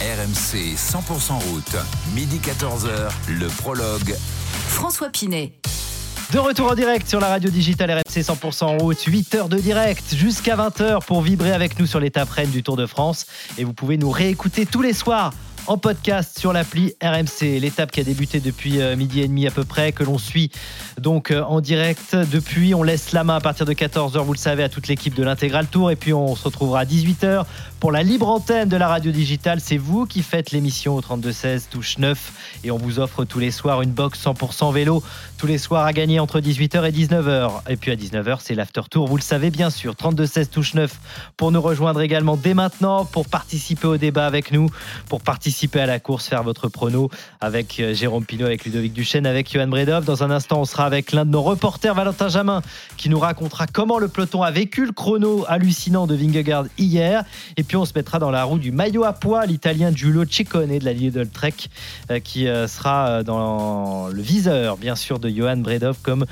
RMC 100% route, midi 14h, le prologue. François Pinet. De retour en direct sur la radio digitale RMC 100% en route, 8 heures de direct jusqu'à 20h pour vibrer avec nous sur l'étape reine du Tour de France. Et vous pouvez nous réécouter tous les soirs en podcast sur l'appli RMC. L'étape qui a débuté depuis euh, midi et demi à peu près, que l'on suit donc euh, en direct. Depuis, on laisse la main à partir de 14h, vous le savez, à toute l'équipe de l'Intégral Tour. Et puis, on se retrouvera à 18h pour la libre antenne de la radio digitale. C'est vous qui faites l'émission au 32-16, touche 9. Et on vous offre tous les soirs une box 100% vélo. Tous les soirs à gagner entre 18h et 19h. Et puis à 19h, c'est l'after tour. Vous le savez bien sûr. 32-16, touche 9 pour nous rejoindre également dès maintenant, pour participer au débat avec nous, pour participer à la course, faire votre prono avec euh, Jérôme Pinot, avec Ludovic Duchesne, avec Johan Bredov. Dans un instant, on sera avec l'un de nos reporters, Valentin Jamin, qui nous racontera comment le peloton a vécu le chrono hallucinant de Vingegaard hier. On se mettra dans la roue du maillot à poids, l'italien Giulio Ciccone de la Lidl Trek, euh, qui euh, sera dans le viseur, bien sûr, de Johan Bredov, comme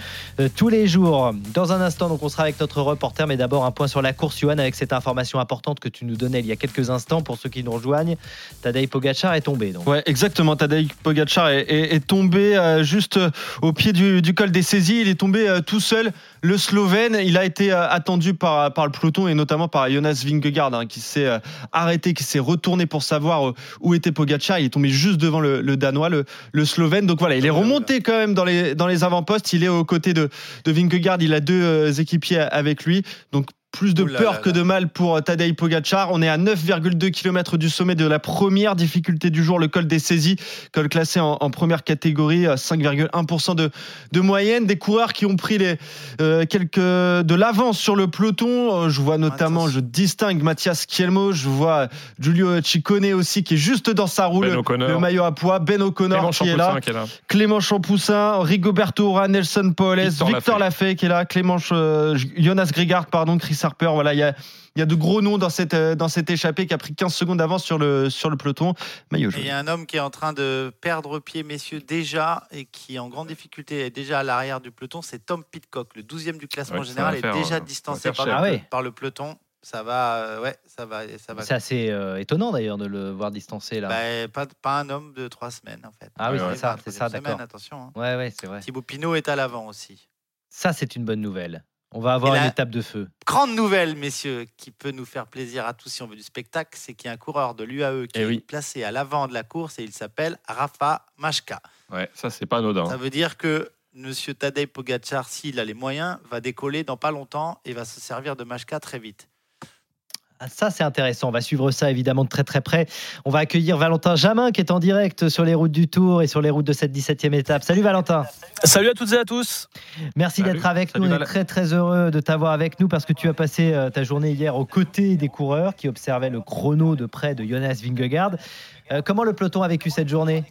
tous les jours. Dans un instant, donc on sera avec notre reporter, mais d'abord un point sur la course, Johan, avec cette information importante que tu nous donnais il y a quelques instants pour ceux qui nous rejoignent. Tadej Pogacar est tombé. Donc. Ouais, exactement. Tadej Pogacar est, tombé euh, juste au pied du, col des saisies. Il est tombé euh, tout seul. Le Slovène, il a été euh, attendu par, par le peloton et notamment par Jonas Vingegaard hein, qui s'est arrêté, qui s'est retourné pour savoir où était Pogacar. Il est tombé juste devant le, Danois, le, le, Slovène. Donc voilà, il est remonté quand même dans les, dans les avant-postes. Il est aux côtés de, de. Il a deux équipiers avec lui. Donc plus de Oula peur là que de mal pour Tadej Pogacar. On est à 9,2 km du sommet de la première difficulté du jour, le col des saisies, col classé en, en première catégorie, 5,1% de, de, moyenne. Des coureurs qui ont pris les, euh, quelques de l'avance sur le peloton. Je vois notamment, Mathias. je distingue Mathias Kielmo, je vois Giulio Ciccone aussi qui est juste dans sa roue, ben le, maillot à poids, Ben O'Connor qui, qui, est là, Clément Champoussin, Rigoberto Ora, Nelson Paoles, Victor, Victor Lafay qui est là, Clément, euh, Jonas Grigard, pardon, Chris Harper. Voilà, il y a, il y a de gros noms dans cette, dans cette échappée qui a pris 15 secondes d'avance sur le, sur le peloton. Maillot Il y a un homme qui est en train de perdre pied, messieurs, déjà, et qui est en grande difficulté est déjà à l'arrière du peloton. C'est Tom Pitcock, le 12e du classement ouais, général, est déjà euh, distancé par, ah ouais. par, le peloton. Ça va, euh, ouais, ça va, ça va. C'est assez euh, étonnant d'ailleurs de le voir distancé là. Bah, pas, pas un homme de trois semaines en fait. Ah oui, c'est ça, c'est ça, d'accord. Attention. Hein. Ouais, ouais, c'est vrai. Thibaut Pinot est à l'avant aussi. Ça, c'est une bonne nouvelle. On va avoir une étape de feu. Grande nouvelle, messieurs, qui peut nous faire plaisir à tous si on veut du spectacle, c'est qu'il y a un coureur de l'UAE qui eh est oui. placé à l'avant de la course et il s'appelle Rafa Machka. Ouais, ça c'est pas anodin. Ça veut dire que Monsieur Tadej Pogacar, s'il a les moyens, va décoller dans pas longtemps et va se servir de Machka très vite. Ah, ça, c'est intéressant. On va suivre ça évidemment de très très près. On va accueillir Valentin Jamin qui est en direct sur les routes du Tour et sur les routes de cette 17e étape. Salut Valentin. Salut à toutes et à tous. Merci d'être avec Salut nous. On est très très heureux de t'avoir avec nous parce que tu as passé euh, ta journée hier aux côtés des coureurs qui observaient le chrono de près de Jonas Vingegaard. Euh, comment le peloton a vécu cette journée?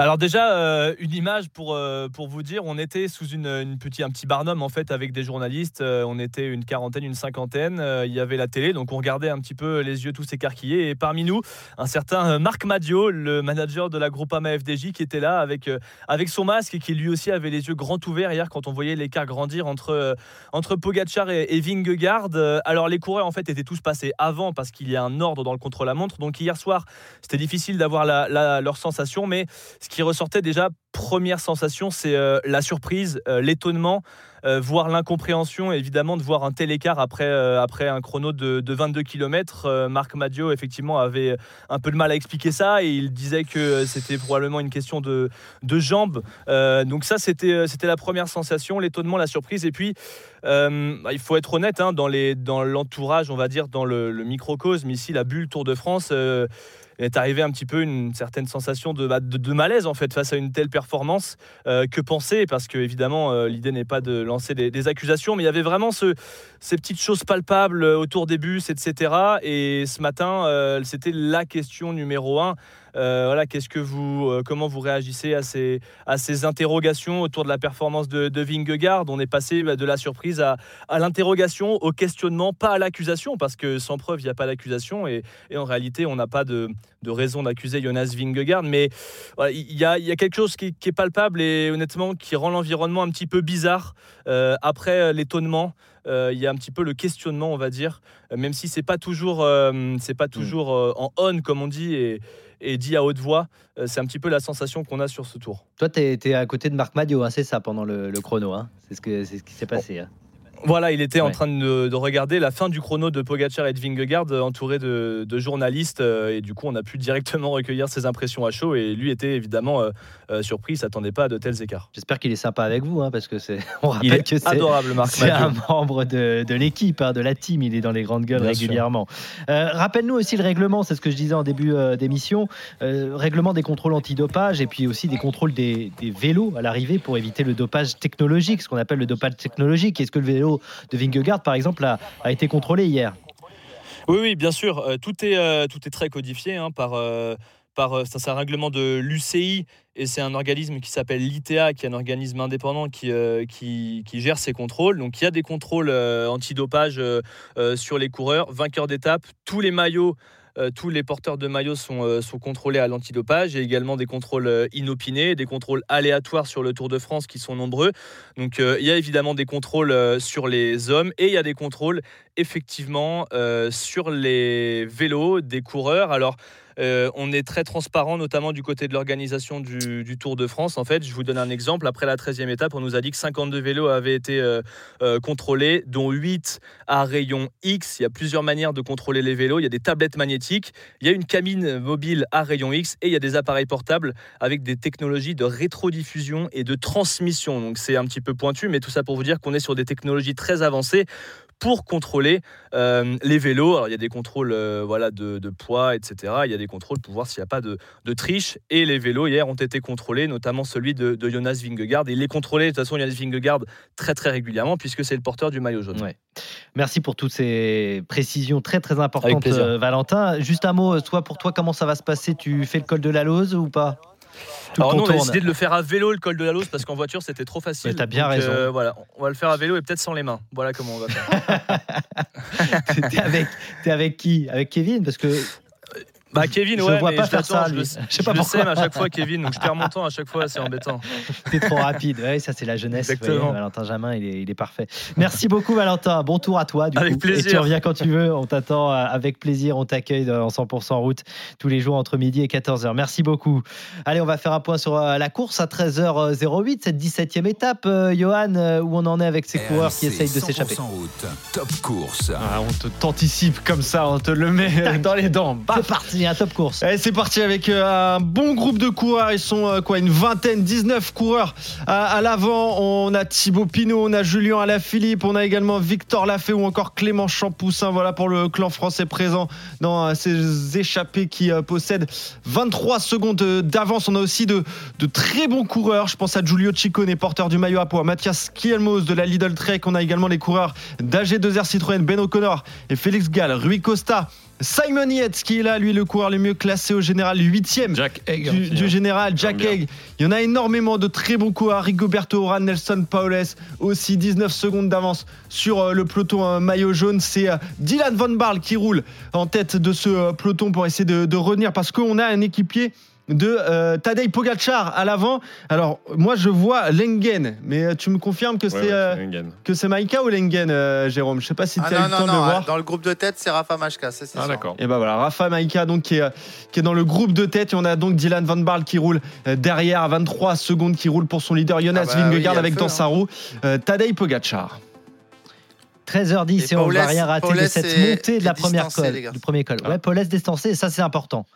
Alors déjà, euh, une image pour, euh, pour vous dire, on était sous une, une petit, un petit barnum en fait avec des journalistes, euh, on était une quarantaine, une cinquantaine, il y avait la télé, donc on regardait un petit peu les yeux tous écarquillés, et parmi nous, un certain Marc Madio, le manager de la Groupama FDJ, qui était là avec, avec son masque et qui lui aussi avait les yeux grands ouverts hier quand on voyait l'écart grandir entre, entre Pogacar et, et Vingegaard. Alors les coureurs en fait étaient tous passés avant parce qu'il y a un ordre dans le contre-la-montre, donc hier soir c'était difficile d'avoir leur sensation, mais qui ressortait déjà, première sensation, c'est euh, la surprise, euh, l'étonnement, euh, voire l'incompréhension, évidemment, de voir un tel écart après, après un chrono de, de 22 km. Marc Madio, effectivement, avait un peu de mal à expliquer ça et il disait que c'était probablement une question de, de jambes. donc ça, c'était la première sensation, l'étonnement, la surprise. Et puis, il faut être honnête, hein, dans l'entourage, dans on va dire, dans le microcosme, ici, la bulle Tour de France est arrivé un petit peu une certaine sensation de, de, malaise en fait face à une telle performance. Euh, que penser? Parce que évidemment, euh, l'idée n'est pas de lancer des, accusations, mais il y avait vraiment ce, ces petites choses palpables autour des bus, etc. Et ce matin, euh, c'était la question numéro un. Euh, voilà, qu'est-ce que vous, euh, comment vous réagissez à ces, à ces interrogations autour de la performance de, de Vingegaard? On est passé bah, de la surprise à, à l'interrogation, au questionnement, pas à l'accusation, parce que sans preuve, il n'y a pas d'accusation, et, et, en réalité, on n'a pas de, de raison d'accuser Jonas Vingegaard. Mais il y, a, y, a, quelque chose qui qui, est palpable et honnêtement qui rend l'environnement un petit peu bizarre. après l'étonnement, il y a un petit peu le questionnement, on va dire, même si c'est pas toujours, c'est pas mm. toujours en on comme on dit et, et dit à haute voix. c'est un petit peu la sensation qu'on a sur ce tour. Toi, tu étais à côté de Marc Madio, hein, c'est ça, pendant le, chrono. Hein. c'est ce, que, ce qui s'est passé. Hein. Voilà, il était en train de, regarder la fin du chrono de Pogacar et de Vingegaard euh, entouré de, journalistes euh, et du coup on a pu directement recueillir ses impressions à chaud et lui était évidemment euh, surpris, il s'attendait pas à de tels écarts. J'espère qu'il est sympa avec vous hein, parce que c'est on rappelle que c'est adorable Marc C'est un membre de, l'équipe, hein, de la team, il est dans les grandes gueules régulièrement. Rappelle-nous aussi le règlement, c'est ce que je disais en début d'émission, règlement des contrôles antidopage et puis aussi des contrôles des, des vélos à l'arrivée pour éviter le dopage technologique, ce qu'on appelle le dopage technologique. Est-ce que le vélo de Vingegaard, par exemple, a, été contrôlé hier. Oui, oui, bien sûr. Euh, tout, est, euh, tout est très codifié hein, par. Euh, c'est un règlement de l'UCI et c'est un organisme qui s'appelle l'ITA, qui est un organisme indépendant qui, qui, qui, gère ces contrôles. Donc il y a des contrôles antidopage sur les coureurs, vainqueurs d'étape, tous les maillots euh, tous les porteurs de maillots sont, euh, sont contrôlés à l'antidopage. Il y a également des contrôles euh, inopinés, des contrôles aléatoires sur le Tour de France qui sont nombreux. Donc il y a évidemment des contrôles sur les hommes et il y a des contrôles effectivement sur les vélos des coureurs. Alors euh, on est très transparent, notamment du côté de l'organisation du, Tour de France. En fait, je vous donne un exemple. Après la 13e étape, on nous a dit que 52 vélos avaient été euh, euh, contrôlés, dont 8 à rayon X. Il y a plusieurs manières de contrôler les vélos. Il y a des tablettes magnétiques, il y a une cabine mobile à rayon X et il y a des appareils portables avec des technologies de rétrodiffusion et de transmission. Donc c'est un petit peu pointu, mais tout ça pour vous dire qu'on est sur des technologies très avancées pour contrôler euh, les vélos. Alors, il y a des contrôles euh, voilà, de, poids, etc. Il y a des contrôles pour voir s'il n'y a pas de, triche. Et les vélos, hier, ont été contrôlés, notamment celui de, Jonas Vingegaard. Et il est contrôlé, de toute façon, Jonas Vingegaard, très, très régulièrement, puisque c'est le porteur du maillot jaune. Merci pour toutes ces précisions très, très importantes, euh, Valentin. Juste un mot, toi, pour toi, comment ça va se passer? Tu fais le col de la Lose ou pas? Alors nous, on a décidé de le faire à vélo, le col de la Lose, parce qu'en voiture, c'était trop facile. T'as bien raison. Euh, voilà, on va le faire à vélo et peut-être sans les mains. Voilà comment on va faire. t'es avec, avec qui? Avec Kevin? Parce que bah Kevin, ouais, je vois pas faire ça. Je, sais pas je à chaque fois Kevin, donc je perds mon temps à chaque fois, c'est embêtant. T'es trop rapide, ouais, ça c'est la jeunesse. Valentin Jamin, il est, il est, parfait. Merci beaucoup Valentin, bon tour à toi. Du avec plaisir. Et tu reviens quand tu veux, on t'attend euh, avec plaisir, on t'accueille en 100% route tous les jours entre midi et 14h. Merci beaucoup. Allez, on va faire un point sur euh, la course à 13h08, cette 17e étape, euh, Johan, où on en est avec ces coureurs qui essayent de s'échapper. Top course. Ah, on te t'anticipe comme ça, on te le met dans les dents. C'est parti un top course. c'est parti avec euh, un bon groupe de coureurs. Ils sont euh, quoi une vingtaine, 19 coureurs à, l'avant. On a Thibaut Pinot, on a Julien Alaphilippe, on a également Victor Lafay ou encore Clément Champoussin. Voilà pour le clan français présent dans euh, ces échappées qui possèdent 23 secondes d'avance. On a aussi de, de, très bons coureurs. Je pense à Giulio Ciccone, porteur du maillot à poids, Mathias Kielmos de la Lidl Trek. On a également les coureurs d'AG2R Citroën, Ben O'Connor et Félix Gall, Rui Costa. Simon Yates qui est là, lui le coureur le mieux classé au général, 8 Jack Egg, du, général, Jack Egg. Il y en a énormément de très bons coureurs. Rigoberto Oran, Nelson Paules aussi 19 secondes d'avance sur euh, le peloton euh, maillot jaune. C'est euh, Dylan Von Barl qui roule en tête de ce peloton pour essayer de, de revenir parce qu'on a un équipier de euh, Tadej Pogacar à l'avant. Alors moi je vois Lengen, mais euh, tu me confirmes que c'est euh, que c'est Maïka ou Lengen, Jérôme? Je sais pas si tu ah as eu le temps de voir. Dans le groupe de tête, c'est Rafa Majka, c'est ah, d'accord. Et ben voilà, Rafa Maïka donc qui est, qui est dans le groupe de tête. Et on a donc Dylan Van Barl qui roule derrière à 23 secondes, qui roule pour son leader Jonas ah bah Vingegaard avec dans sa roue Tadej Pogacar. 13h10 et, on ne va rien rater de cette montée de la première col, du premier col. Ouais, Paul est distancé, ça c'est important.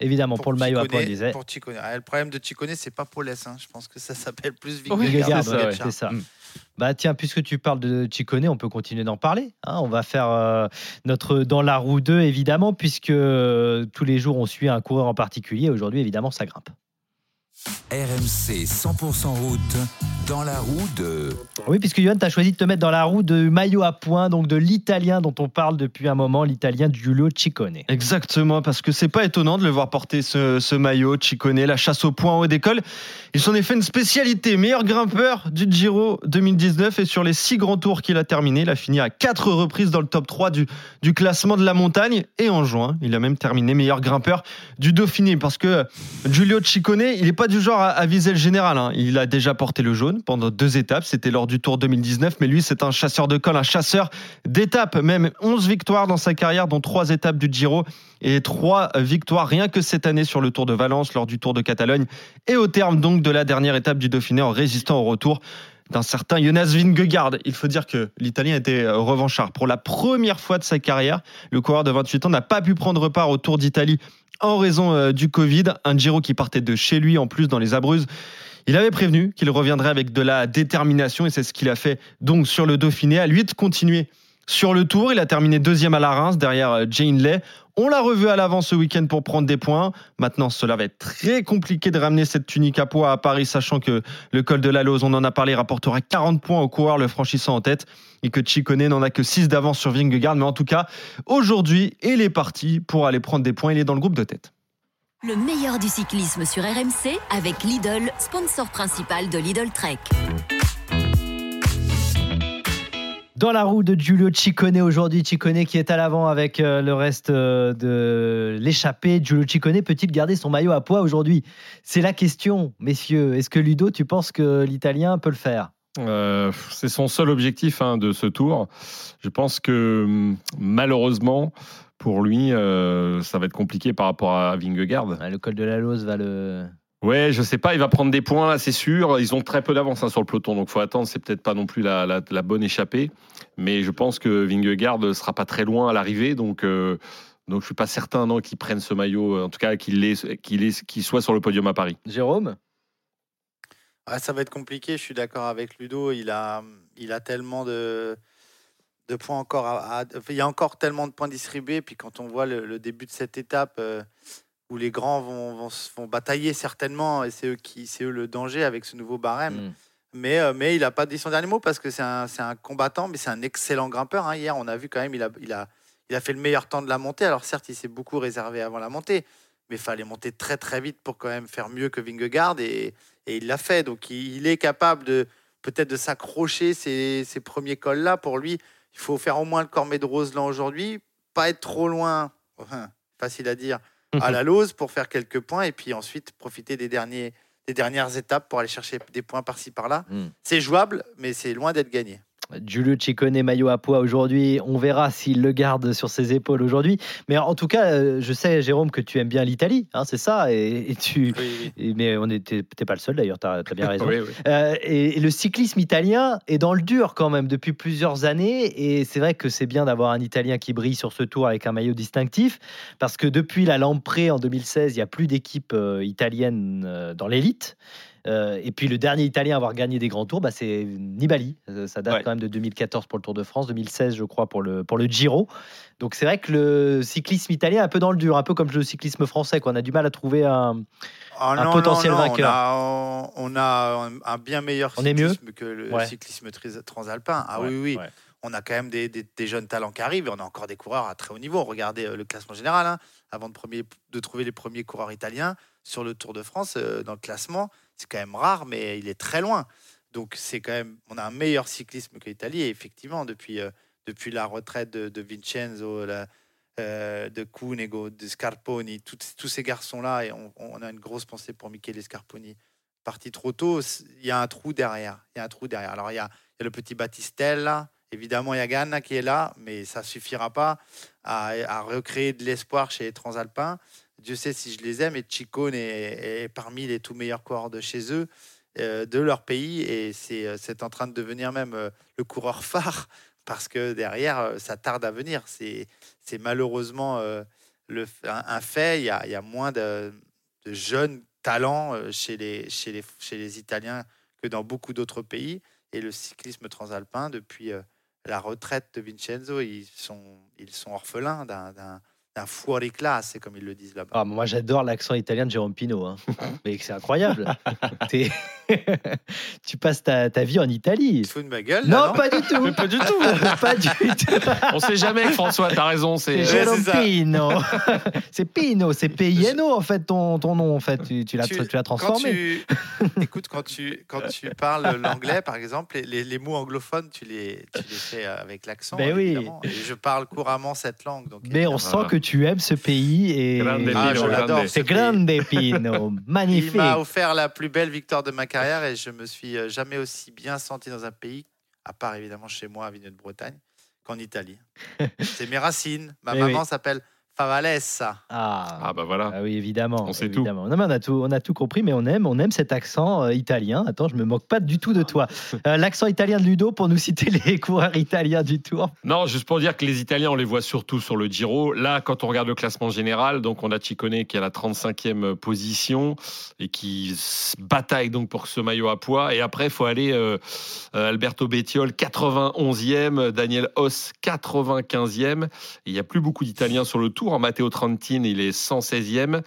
Évidemment, pour, le maillot à poids, disait. Pour ah, le problème de Chicone, c'est pas Paul hein. je pense que ça s'appelle plus Vingegaard. c'est ça. Mm. Bah tiens, puisque tu parles de Chicone, on peut continuer d'en parler. Hein. on va faire euh, notre dans la roue 2 évidemment, puisque euh, tous les jours on suit un coureur en particulier. Aujourd'hui, évidemment, ça grimpe. RMC 100% route. dans la roue de. Oui, puisque Yohan, tu as choisi de te mettre dans la roue de maillot à points, donc de l'italien dont on parle depuis un moment, l'italien Giulio Ciccone. Exactement, parce que c'est pas étonnant de le voir porter ce, maillot, Ciccone, la chasse au point haut d'école. Il s'en est fait une spécialité, meilleur grimpeur du Giro 2019 et sur les six grands tours qu'il a terminé, il a fini à quatre reprises dans le top 3 du, du classement de la montagne et en juin, il a même terminé meilleur grimpeur du Dauphiné parce que Giulio Ciccone, il n'est pas du genre à, viser le général. Hein. Il a déjà porté le jaune pendant deux étapes. C'était lors du Tour 2019. Mais lui, c'est un chasseur de col, un chasseur d'étapes. Même 11 victoires dans sa carrière, dont trois étapes du Giro et trois victoires rien que cette année sur le Tour de Valence, lors du Tour de Catalogne et au terme donc de la dernière étape du Dauphiné en résistant au retour d'un certain Jonas Vingegaard. Il faut dire que l'Italien était revanchard. Pour la première fois de sa carrière, le coureur de 28 ans n'a pas pu prendre part au Tour d'Italie en raison euh, du Covid. Un Giro qui partait de chez lui en plus dans les Abruzes. Il avait prévenu qu'il reviendrait avec de la détermination et c'est ce qu'il a fait donc sur le Dauphiné. À lui de continuer sur le tour. Il a terminé deuxième à la Reims derrière euh, Jane Lay. On l'a revu à l'avant ce week-end pour prendre des points. Maintenant, cela va être très compliqué de ramener cette tunique à poids à Paris, sachant que le col de la Lose, on en a parlé, rapportera 40 points au coureur le franchissant en tête et que Chicone n'en a que 6 d'avance sur Vingegaard. Mais en tout cas, aujourd'hui, il est parti pour aller prendre des points. Il est dans le groupe de tête. Le meilleur du cyclisme sur RMC avec Lidl, sponsor principal de Lidl Trek. Dans la roue de Giulio Ciccone aujourd'hui, Ciccone qui est à l'avant avec euh, le reste euh, de l'échappée. Giulio Ciccone peut-il garder son maillot à poids aujourd'hui? C'est la question, messieurs. Est-ce que Ludo, tu penses que l'Italien peut le faire? Euh, c'est son seul objectif hein, de ce tour. Je pense que hum, malheureusement, pour lui, ça va être compliqué par rapport à Vingegaard. le col de la Lose va le, Ouais, je sais pas, il va prendre des points là, c'est sûr. Ils ont très peu d'avance hein, sur le peloton, donc faut attendre. C'est peut-être pas non plus la, bonne échappée, mais je pense que Vingegaard sera pas très loin à l'arrivée, donc euh, donc je suis pas certain non qu'il prenne ce maillot, en tout cas qu'il qu'il soit sur le podium à Paris. Jérôme? ça va être compliqué. Je suis d'accord avec Ludo. Il a il a tellement de de points encore il y a encore tellement de points distribués. Puis quand on voit le, début de cette étape. Euh, où les grands vont, vont, batailler certainement, et c'est eux, qui, c'est eux le danger avec ce nouveau barème. Mm. Mais, euh, mais il n'a pas dit son dernier mot parce que c'est un, un, combattant, mais c'est un excellent grimpeur. Hein. Hier, on a vu quand même, il a, il, a, il a fait le meilleur temps de la montée. Alors certes, il s'est beaucoup réservé avant la montée, mais il fallait monter très très vite pour quand même faire mieux que Vingegaard, et, et il l'a fait. Donc il, est capable de peut-être de s'accrocher ces, ces premiers cols-là. Pour lui, il faut faire au moins le Cormet de Roseland aujourd'hui, pas être trop loin, facile à dire, à la Lose pour faire quelques points et puis ensuite profiter des, derniers, des dernières étapes pour aller chercher des points par-ci par-là. Hmm. C'est jouable, mais c'est loin d'être gagné. Giulio Ciccone, maillot à poids aujourd'hui. On verra s'il le garde sur ses épaules aujourd'hui. Mais en tout cas, euh, je sais, Jérôme, que tu aimes bien l'Italie, hein, c'est ça. Et, tu, mais on n'était pas le seul d'ailleurs, tu as, bien raison. Euh, et, le cyclisme italien est dans le dur quand même depuis plusieurs années. Et c'est vrai que c'est bien d'avoir un Italien qui brille sur ce tour avec un maillot distinctif. Parce que depuis la Lampré en 2016, il n'y a plus d'équipe euh, italienne dans l'élite. Euh, et puis le dernier Italien à avoir gagné des grands tours, bah, c'est Nibali. Euh, ça date quand même de 2014 pour le Tour de France, 2016 je crois pour le, pour le Giro. Donc c'est vrai que le cyclisme italien est un peu dans le dur, un peu comme le cyclisme français. qu'on a du mal à trouver un, ah potentiel vainqueur. On a, un bien meilleur cyclisme que le cyclisme transalpin. Ah oui, oui. On a quand même des, jeunes talents qui arrivent et on a encore des coureurs à très haut niveau. Regardez euh, le classement général. Hein. avant de, premier, de trouver les premiers coureurs italiens sur le Tour de France, dans le classement, c'est quand même rare, mais il est très loin. Donc c'est quand même, on a un meilleur cyclisme que l'Italie. Effectivement, depuis, euh, depuis la retraite de, Vincenzo, euh, de Cunego, de Scarponi, tous ces garçons-là, et on, a une grosse pensée pour Michele Scarponi, parti trop tôt, il y a un trou derrière. Il y a un trou derrière. Alors il y a, le petit Battistella, évidemment il y a Ganna qui est là, mais ça suffira pas à, à recréer de l'espoir chez les Transalpins. Dieu sait si je les aime, et Chicone est, parmi les tout meilleurs coureurs de chez eux, euh, de leur pays, et euh, c'est en train de devenir même euh, le coureur phare, parce que derrière, ça tarde à venir. C'est malheureusement le, un, fait, il y, a, il y a moins de, jeunes talents chez les, chez, les, chez les Italiens que dans beaucoup d'autres pays, et le cyclisme transalpin, depuis la retraite de Vincenzo, ils sont, ils sont orphelins d'un un fuori classe, comme ils le disent là-bas. Ah, moi, j'adore l'accent italien de Jérôme Pino. Hein. Mais c'est incroyable. tu passes ta, ta, vie en Italie. Tu fous de ma gueule non, pas du tout. pas du tout. pas du tout. On sait jamais, François, t'as raison. C'est Jérôme Pino. c'est Pino, c'est P-I-N-O en fait, ton, ton nom, en fait. Tu, tu l'as transformé. Écoute, quand tu, quand tu parles l'anglais, par exemple, les, les, mots anglophones, tu les, tu les fais avec l'accent. Ben oui. Et je parle couramment cette langue. Donc, Mais on sent que tu aimes ce pays. Et... Ah, je l'adore. C'est grande Pino. Magnifique. Il m'a offert la plus belle victoire de ma carrière et je me suis euh, jamais aussi bien senti dans un pays, à part évidemment chez moi à Vigne de Bretagne, qu'en Italie. C'est mes racines. Ma maman s'appelle Ah, ah bah voilà. Ah oui, évidemment. On sait tout. on, a tout. On a tout compris, mais on aime, on aime cet accent euh, italien. Attends, je me moque pas du tout de toi. Euh, l'accent italien de Ludo pour nous citer les coureurs italiens du Tour. Non, juste pour dire que les Italiens, on les voit surtout sur le Giro. Là, quand on regarde le classement général, donc on a Ciccone qui est à la 35e position et qui bataille donc pour ce maillot à poids. Et après, il faut aller euh, Alberto Bettiol 91e, Daniel Hoss 95e. Il n'y a plus beaucoup d'Italiens sur le Tour. En Matteo Trentin, il est 116e.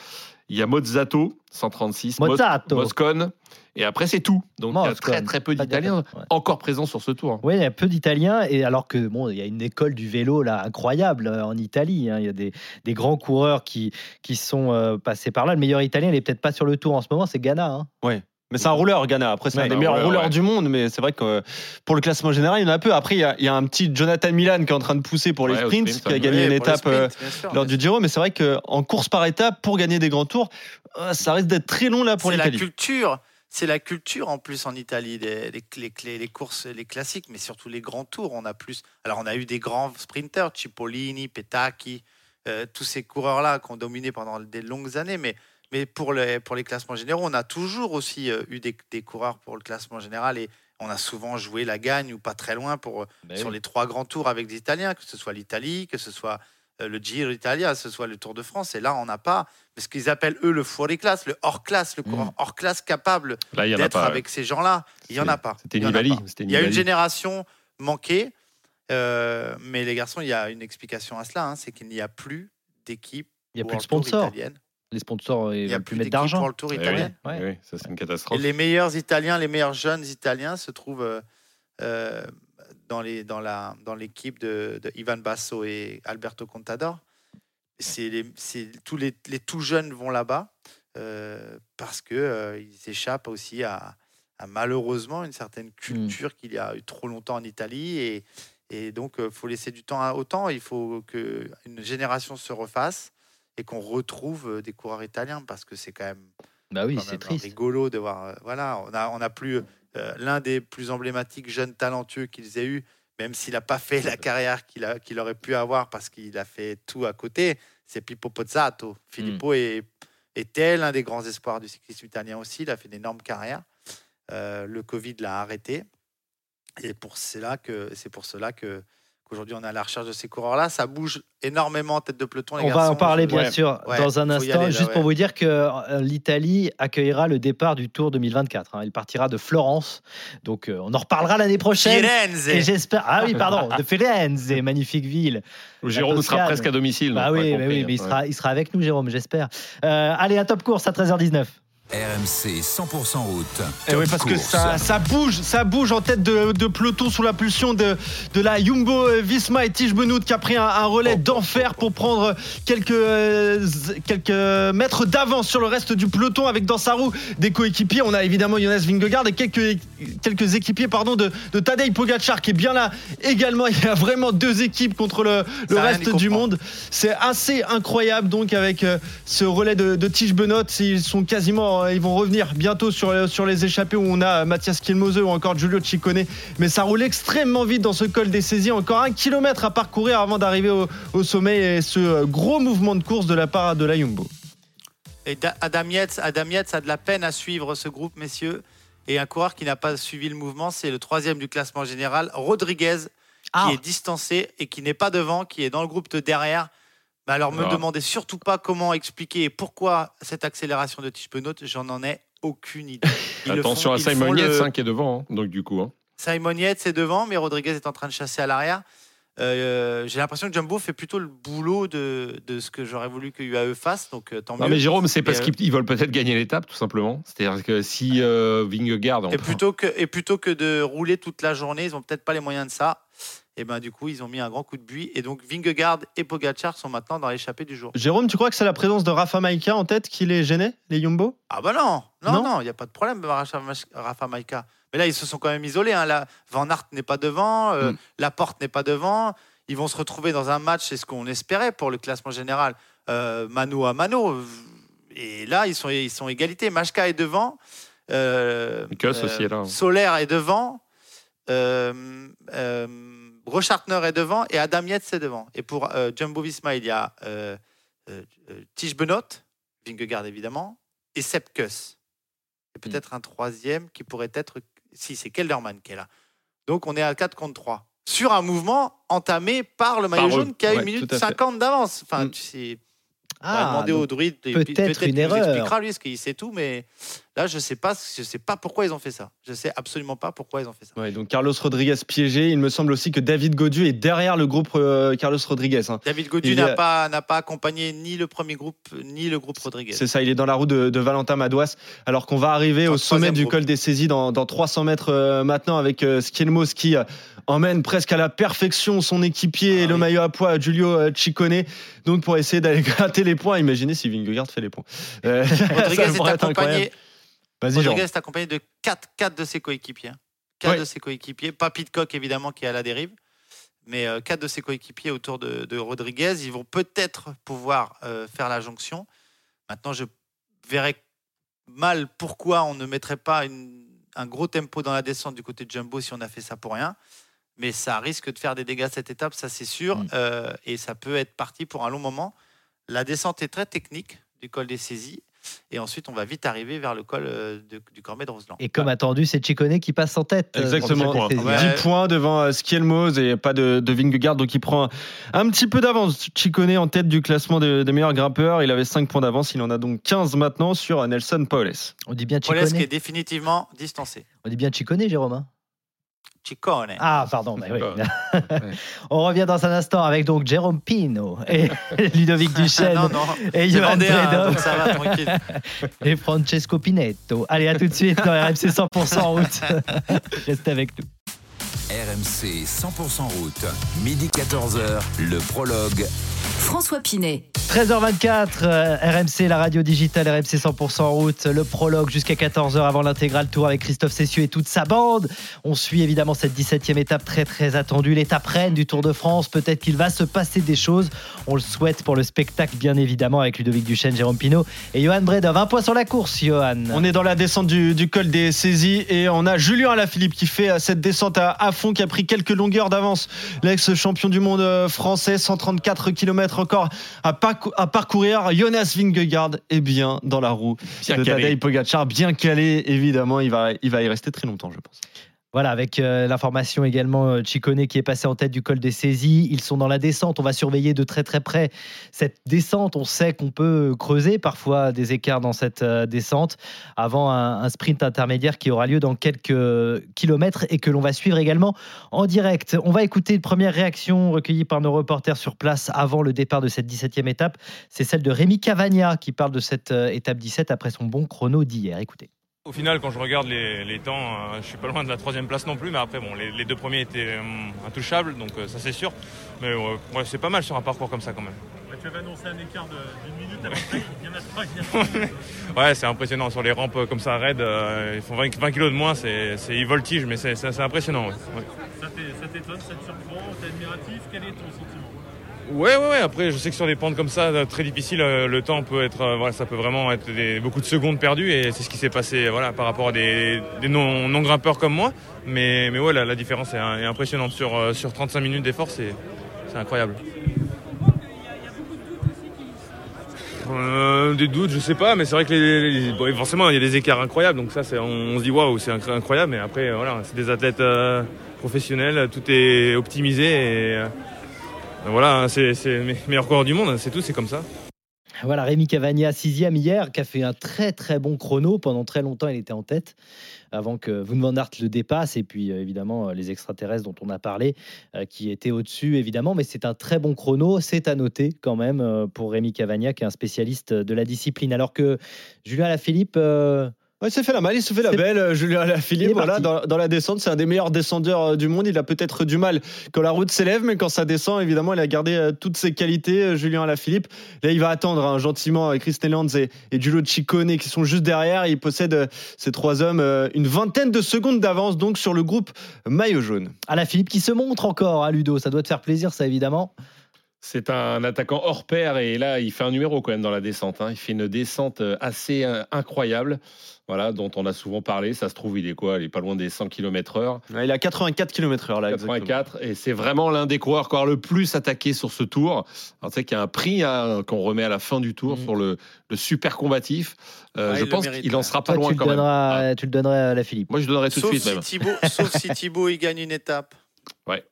Il y a Mozzato, 136. Mozzato. Moscone. Et après, c'est tout. Donc, il y a très, très peu d'Italiens encore présents sur ce tour. Oui, il y a peu d'Italiens. Et alors que, bon, il y a une école du vélo là incroyable euh, en Italie. Hein. Il y a des, des, grands coureurs qui, qui sont euh, passés par là. Le meilleur Italien, il n'est peut-être pas sur le tour en ce moment, c'est Ghana. Hein. Oui. Mais c'est un rouleur, Ghana. Après, c'est un des meilleurs rouleurs du monde. Mais c'est vrai que pour le classement général, il y en a peu. Après, il y a, un petit Jonathan Milan qui est en train de pousser pour les sprints, qui a gagné une étape euh, lors du Giro. Mais c'est vrai qu'en course par étape, pour gagner des grands tours, euh, ça risque d'être très long là pour l'Italie. C'est la culture. C'est la culture en plus en Italie, les, les, les, courses, les classiques, mais surtout les grands tours. On a plus. Alors, on a eu des grands sprinters, Cipollini, Petacchi, euh, tous ces coureurs-là qui ont dominé pendant des longues années. Mais mais pour les, pour les classements généraux, on a toujours aussi euh, eu des, des, coureurs pour le classement général et on a souvent joué la gagne ou pas très loin pour, ben sur les trois grands tours avec des Italiens, que ce soit l'Italie, que ce soit euh, le Giro d'Italia, que ce soit le Tour de France. Et là, on n'a pas ce qu'ils appellent eux le fuori-classe, le hors-classe, le coureur mm. hors-classe capable d'être avec ces gens-là. Il n'y en a pas. C'était Nibali. Il y a une génération manquée. Euh, mais les garçons, il y a une explication à cela, hein, c'est qu'il n'y a plus d'équipe. Il n'y a plus de sponsors les sponsors il n'y a plus mettre d'argent pour le Tour eh italien. Oui, ça c'est une catastrophe. les meilleurs Italiens, les meilleurs jeunes Italiens se trouvent euh, euh, dans les dans la dans l'équipe de, de, Ivan Basso et Alberto Contador. C'est tous les, les, tout jeunes vont là-bas euh, parce que ils échappent aussi à, malheureusement une certaine hmm. culture qu'il y a eu trop longtemps en Italie et et donc il faut laisser du temps à autant. Il faut que une génération se refasse et qu'on retrouve euh, des coureurs italiens parce que c'est quand même, bah oui, c'est triste. rigolo de voir. Euh, voilà, on a, on a plus euh, l'un des plus emblématiques jeunes talentueux qu'ils aient eu, même s'il n'a pas fait la carrière qu'il qu'il aurait pu avoir parce qu'il a fait tout à côté. C'est Pippo Pozzato. Filippo hmm. est, était l'un des grands espoirs du cyclisme italien aussi. Il a fait une énorme carrière. le Covid l'a arrêté. Et pour cela que c'est pour cela que Aujourd'hui, on est à la recherche de ces coureurs-là. Ça bouge énormément en tête de peloton. on va en parler bien sûr dans un instant. juste pour vous dire que euh, l'Italie accueillera le départ du Tour 2024. Hein. Il partira de Florence. Donc euh, on en reparlera l'année prochaine. Firenze. Et j'espère. Ah oui, pardon, de Firenze, magnifique ville. Où Jérôme sera presque à domicile. Bah oui, mais, oui, mais il, sera, il sera avec nous, Jérôme, j'espère. Euh, allez, un top course à 13h19. RMC 100% route. Et eh oui, parce que ça, ça, bouge, ça bouge en tête de, de peloton sous la pulsion de, de la Jumbo Visma et Tige Benoît qui a pris un, relais oh. d'enfer pour prendre quelques, quelques mètres d'avance sur le reste du peloton avec dans sa roue des coéquipiers. On a évidemment Jonas Vingegaard et quelques, quelques équipiers pardon, de, de Tadej Pogacar qui est bien là également. Il y a vraiment deux équipes contre le, le reste du monde. C'est assez incroyable donc avec euh, ce relais de, de Tige Benoît. Ils sont quasiment euh, ils vont revenir bientôt sur, sur les échappées où on a Mathias Kilmose ou encore Giulio Ciccone. Mais ça roule extrêmement vite dans ce col des saisies. Encore un kilomètre à parcourir avant d'arriver au, sommet et ce gros mouvement de course de la part de la Jumbo. Et Adam Yates, Adam Yates a de la peine à suivre ce groupe, messieurs. Et un coureur qui n'a pas suivi le mouvement, c'est le troisième du classement général, Rodriguez, qui ah. est distancé et qui n'est pas devant, qui est dans le groupe de derrière. Bah, alors, me demandez surtout pas comment expliquer et pourquoi cette accélération de Tischpenot, j'en en ai aucune idée. Attention à Simon Yates hein, qui est devant, hein, donc du coup. Hein. Simon Yates est devant, mais Rodriguez est en train de chasser à l'arrière. Euh, j'ai l'impression que Jumbo fait plutôt le boulot de, de ce que j'aurais voulu que UAE fasse, donc euh, tant non, mieux. mais Jérôme, c'est parce qu'ils veulent peut-être gagner l'étape, tout simplement. C'est-à-dire que si Vingegaard... Et plutôt, que, et plutôt que de rouler toute la journée, ils n'ont peut-être pas les moyens de ça et ben du coup ils ont mis un grand coup de buis et donc Vingegaard et Pogacar sont maintenant dans l'échappée du jour. Jérôme, tu crois que c'est la présence de Rafa Maika en tête qui les gênait, les Jumbo Ah bah non, non, non, il n'y a pas de problème Rafa Maika. Mais là ils se sont quand même isolés. Hein. Là, Van Aert n'est pas devant, euh, mm. Laporte n'est pas devant. Ils vont se retrouver dans un match, c'est ce qu'on espérait pour le classement général, euh, mano à mano. Et là ils sont, ils sont égalité. Machka est devant. Euh, aussi est là. Hein. Solaire est devant. Euh, Rochartner est devant et Adam Yates est devant. Et pour euh, Jumbo Visma, il y a euh, euh, Tige Benot, Vingegaard évidemment, et Sepp Kuss. Et hmm. peut-être un troisième qui pourrait être. Si, c'est Kelderman qui est là. Donc on est à 4 contre 3. Sur un mouvement entamé par le maillot jaune qui a une minute 50 d'avance. Enfin, hmm. tu sais ah, demander au druide. Peut-être une erreur. Il expliquera lui, parce qu'il sait tout, mais là, je sais pas, je sais pas pourquoi ils ont fait ça. Je sais absolument pas pourquoi ils ont fait ça. Ouais, donc Carlos Rodriguez piégé. Il me semble aussi que David Godu est derrière le groupe euh, Carlos Rodriguez. Hein. David Godu n'a pas n'a pas accompagné ni le premier groupe ni le groupe Rodriguez. C'est ça. Il est dans la roue de, Valentin Madouas, alors qu'on va arriver au sommet du col des saisies dans, 300 mètres euh, maintenant avec euh, Skielmos qui emmène presque à la perfection son équipier, ah le maillot à poids, Giulio Ciccone. Donc pour essayer d'aller gratter les points, imaginez si Vingegaard fait les points. Euh, Rodriguez, est accompagné, Rodriguez est accompagné de 4, 4 de ses coéquipiers. 4 de ses coéquipiers. Pas Pitcock évidemment qui est à la dérive. Mais 4 euh, de ses coéquipiers autour de, Rodriguez. Ils vont peut-être pouvoir euh, faire la jonction. Maintenant, je verrais mal pourquoi on ne mettrait pas un gros tempo dans la descente du côté de Jumbo si on a fait ça pour rien mais ça risque de faire des dégâts cette étape, ça c'est sûr, mm. euh, et ça peut être parti pour un long moment. La descente est très technique du col des saisies. Et ensuite, on va vite arriver vers le col euh, du Cormet de Roseland. Et comme attendu, c'est Chicone qui passe en tête. Euh, Exactement. 10 points devant Skielmos et pas de, de Vingegaard. Donc il prend un petit peu d'avance. Chicone en tête du classement des, meilleurs grimpeurs. Il avait 5 points d'avance. Il en a donc 15 maintenant sur Nelson Paules. On dit bien Chicone. Paules qui est définitivement distancé. On dit bien Chicone, Jérôme hein Ciccone. Ah, pardon. Bah oui. On revient dans un instant avec donc Jérôme Pino et Ludovic Duchesne non, non. et Johan et Francesco Pinetto. Allez, à tout de suite dans RMC 100% en route. Restez avec nous. RMC 100% route, midi 14h, le prologue. François Pinet. 13h24, euh, RMC, la radio digitale RMC 100% route, le prologue jusqu'à 14h avant l'intégral tour avec Christophe Cessieux et toute sa bande. On suit évidemment cette 17e étape très très attendue, l'étape reine du Tour de France. Peut-être qu'il va se passer des choses. On le souhaite pour le spectacle, bien évidemment, avec Ludovic Duchesne, Jérôme Pinault et Johan Bredov. Un point sur la course, Johan. On est dans la descente du, col des saisies et on a Julien Alaphilippe qui fait euh, cette descente à, à qui a pris quelques longueurs d'avance. L'ex-champion du monde euh, français, 134 km encore à, à parcourir. Jonas Vingegaard est bien dans la roue bien de Tadej Pogacar, bien calé évidemment. Il va, il va y rester très longtemps, je pense. Voilà, avec euh, l'information également, euh, Chicone qui est passé en tête du col des saisies. Ils sont dans la descente. On va surveiller de très très près cette descente. On sait qu'on peut creuser parfois des écarts dans cette euh, descente avant un, sprint intermédiaire qui aura lieu dans quelques kilomètres et que l'on va suivre également en direct. On va écouter une première réaction recueillie par nos reporters sur place avant le départ de cette 17e étape. C'est celle de Rémi Cavagna qui parle de cette étape 17 après son bon chrono d'hier. Écoutez. Au final, quand je regarde les, temps, je euh, je suis pas loin de la troisième place non plus, mais après, bon, les, deux premiers étaient euh, intouchables, donc euh, ça c'est sûr. Mais ouais, c'est pas mal sur un parcours comme ça quand même. tu avais annoncé un écart d'une minute près, il y en a Ouais, c'est impressionnant. Sur les rampes comme ça, raide, ils font 20, 20 kilos de moins, c'est, ils voltigent, mais c'est, impressionnant. Ça, t'étonne, ça te surprend, t'es admiratif, quel est ton sentiment? Ouais, ouais, ouais. Après, je sais que sur des pentes comme ça, euh, très difficiles, euh, le temps peut être, euh, voilà, ça peut vraiment être beaucoup de secondes perdues et c'est ce qui s'est passé, voilà, par rapport à des, non, grimpeurs comme moi. Mais, mais ouais, la, différence est, impressionnante sur, sur 35 minutes d'effort, c'est, incroyable. des doutes, je sais pas, mais c'est vrai que forcément il y a des écarts incroyables, donc ça, c'est, on, se dit waouh, c'est incroyable, mais après, voilà, c'est des athlètes professionnels, tout est optimisé voilà, c'est le meilleur coureur du monde, c'est tout, c'est comme ça. Voilà, Rémi Cavagna, sixième hier, qui a fait un très très bon chrono. Pendant très longtemps, il était en tête avant que Wout van le dépasse. Et puis euh, évidemment, euh, les extraterrestres dont on a parlé, euh, qui étaient au-dessus évidemment. Mais c'est un très bon chrono. C'est à noter quand même pour Rémi Cavagna, qui est un spécialiste de la discipline. Alors que Julien Lafilippe Ouais, il s'est fait la mal, il se fait la belle. Euh, Julien Philippe, voilà, dans, dans, la descente, c'est un des meilleurs descendeurs euh, du monde. Il a peut-être du mal quand la route s'élève, mais quand ça descend, évidemment, il a gardé euh, toutes ses qualités. Julien Alaphilippe, là, il va attendre hein, gentiment Chris Lands et, et Giulio Ciccone qui sont juste derrière. Il possède ces trois hommes une vingtaine de secondes d'avance donc sur le groupe maillot jaune. Alaphilippe qui se montre encore, à hein, Ludo. Ça doit te faire plaisir, ça évidemment. C'est un attaquant hors pair et là, il fait un numéro quand même dans la descente. Hein. Il fait une descente assez incroyable voilà, dont on a souvent parlé. Ça se trouve, il est quoi? Il est pas loin des 100 km/h. il a 84 km/h là. 84, et c'est vraiment l'un des coureurs qui a le plus attaqué sur ce tour. Alors, tu sais qu'il y a un prix hein, qu'on remet à la fin du tour mm. sur le, super combatif. Euh, je pense qu'il en sera pas loin quand même. Tu le donnerais à la Philippe. Moi, je le donnerais tout de suite même. sauf si Thibaut il gagne une étape. Ouais.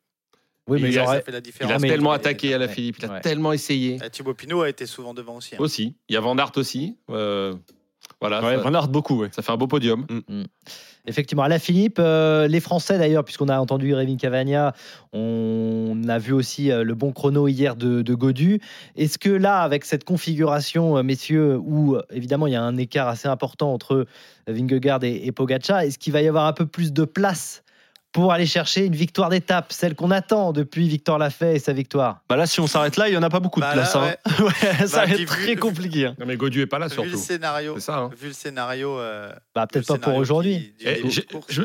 Oui, mais il, a, il a tellement attaqué à la Philippe, il a tellement essayé. Et Thibaut Pinot a été souvent devant aussi. Hein. Aussi. Il y a Van Aert aussi. Euh, voilà, ouais, Van Aert beaucoup. Ça fait un beau podium. Mm. Mm. Effectivement, la Philippe, euh, les Français d'ailleurs, puisqu'on a entendu Révin Cavagna, on a vu aussi euh, le bon chrono hier de, de Godu. Est-ce que là, avec cette configuration, euh, messieurs, où évidemment il y a un écart assez important entre Vingegaard et, et Pogacar, est-ce qu'il va y avoir un peu plus de place pour aller chercher une victoire d'étape, celle qu'on attend depuis Victor Lafay et sa victoire. Bah là, si on s'arrête là, il n'y en a pas beaucoup de bah place. Hein. ça bah, va être très compliqué. Hein. Non, mais Godu est pas là surtout. Vu le scénario, ça, hein. vu le scénario. Euh, bah, peut-être pas pour aujourd'hui. Eh,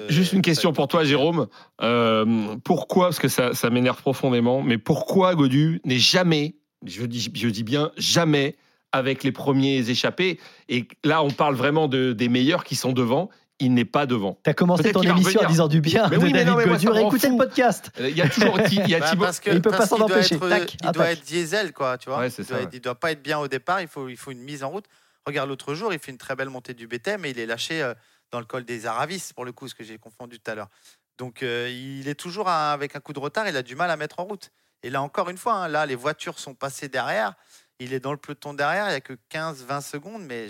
juste une question pour toi, Jérôme. Euh, pourquoi, parce que ça, ça m'énerve profondément, mais pourquoi Godu n'est jamais, je dis, je dis bien jamais, avec les premiers échappés? Et là, on parle vraiment de, des meilleurs qui sont devant il n'est pas devant. Tu as commencé ton émission en disant du bien mais de David non, Écoutez le podcast. Euh, il y a toujours il y a bah, parce que, il peut pas s'en empêcher. il doit être diesel, quoi, tu vois. il, doit, pas être bien au départ. Il faut, il faut une mise en route. Regarde l'autre jour, il fait une très belle montée du BTM mais il est lâché euh, dans le col des Aravis pour le coup, ce que j'ai confondu tout à l'heure. Donc euh, il est toujours avec un coup de retard. Il a du mal à mettre en route. Et là encore une fois, hein, là les voitures sont passées derrière. Il est dans le peloton derrière. Il y a que 15-20 secondes, mais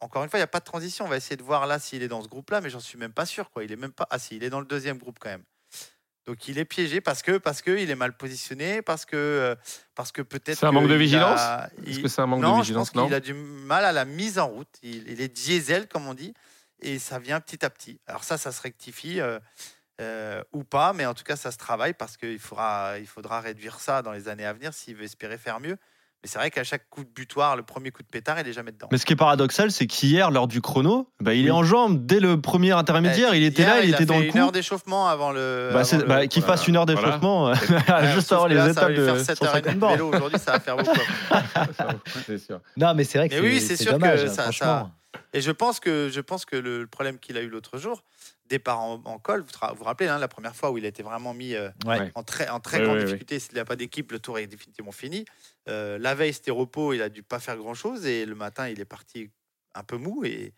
encore une fois, il n'y a pas de transition. On va essayer de voir là s'il est dans ce groupe-là, mais j'en suis même pas sûr. Quoi. Il est même pas. Ah si, il est dans le deuxième groupe quand même. Donc il est piégé parce que parce que il est mal positionné, parce que euh, parce que peut-être. C'est un manque de vigilance. Est-ce que c'est un manque de vigilance je pense qu'il a du mal à la mise en route. Il, est diesel comme on dit, et ça vient petit à petit. Alors ça, ça se rectifie. Euh, euh, ou pas, mais en tout cas, ça se travaille parce qu'il faudra, il faudra réduire ça dans les années à venir s'il veut espérer faire mieux. Mais c'est vrai qu'à chaque coup de butoir, le premier coup de pétard, il est jamais dedans. Mais ce qui est paradoxal, c'est qu'hier, lors du chrono, bah, il est en jambes dès le premier intermédiaire. Eh, il était là, il, était dans le coup. Une heure d'échauffement avant le. Bah, bah qu'il fasse une heure d'échauffement juste avant les étapes de. Faire 7 heures demie vélo aujourd'hui, ça va faire beaucoup. c'est sûr. Non, mais c'est vrai que oui, c'est sûr que ça, ça. Et je pense que je pense que le problème qu'il a eu l'autre jour, départ en, col. Vous vous rappelez, hein, la première fois où il a été vraiment mis euh, en très, en très grande difficulté, s'il n'y a pas d'équipe, le tour est définitivement fini. Euh, la veille, c'était repos, il a dû pas faire grand-chose. Et le matin, il est parti un peu mou. Et,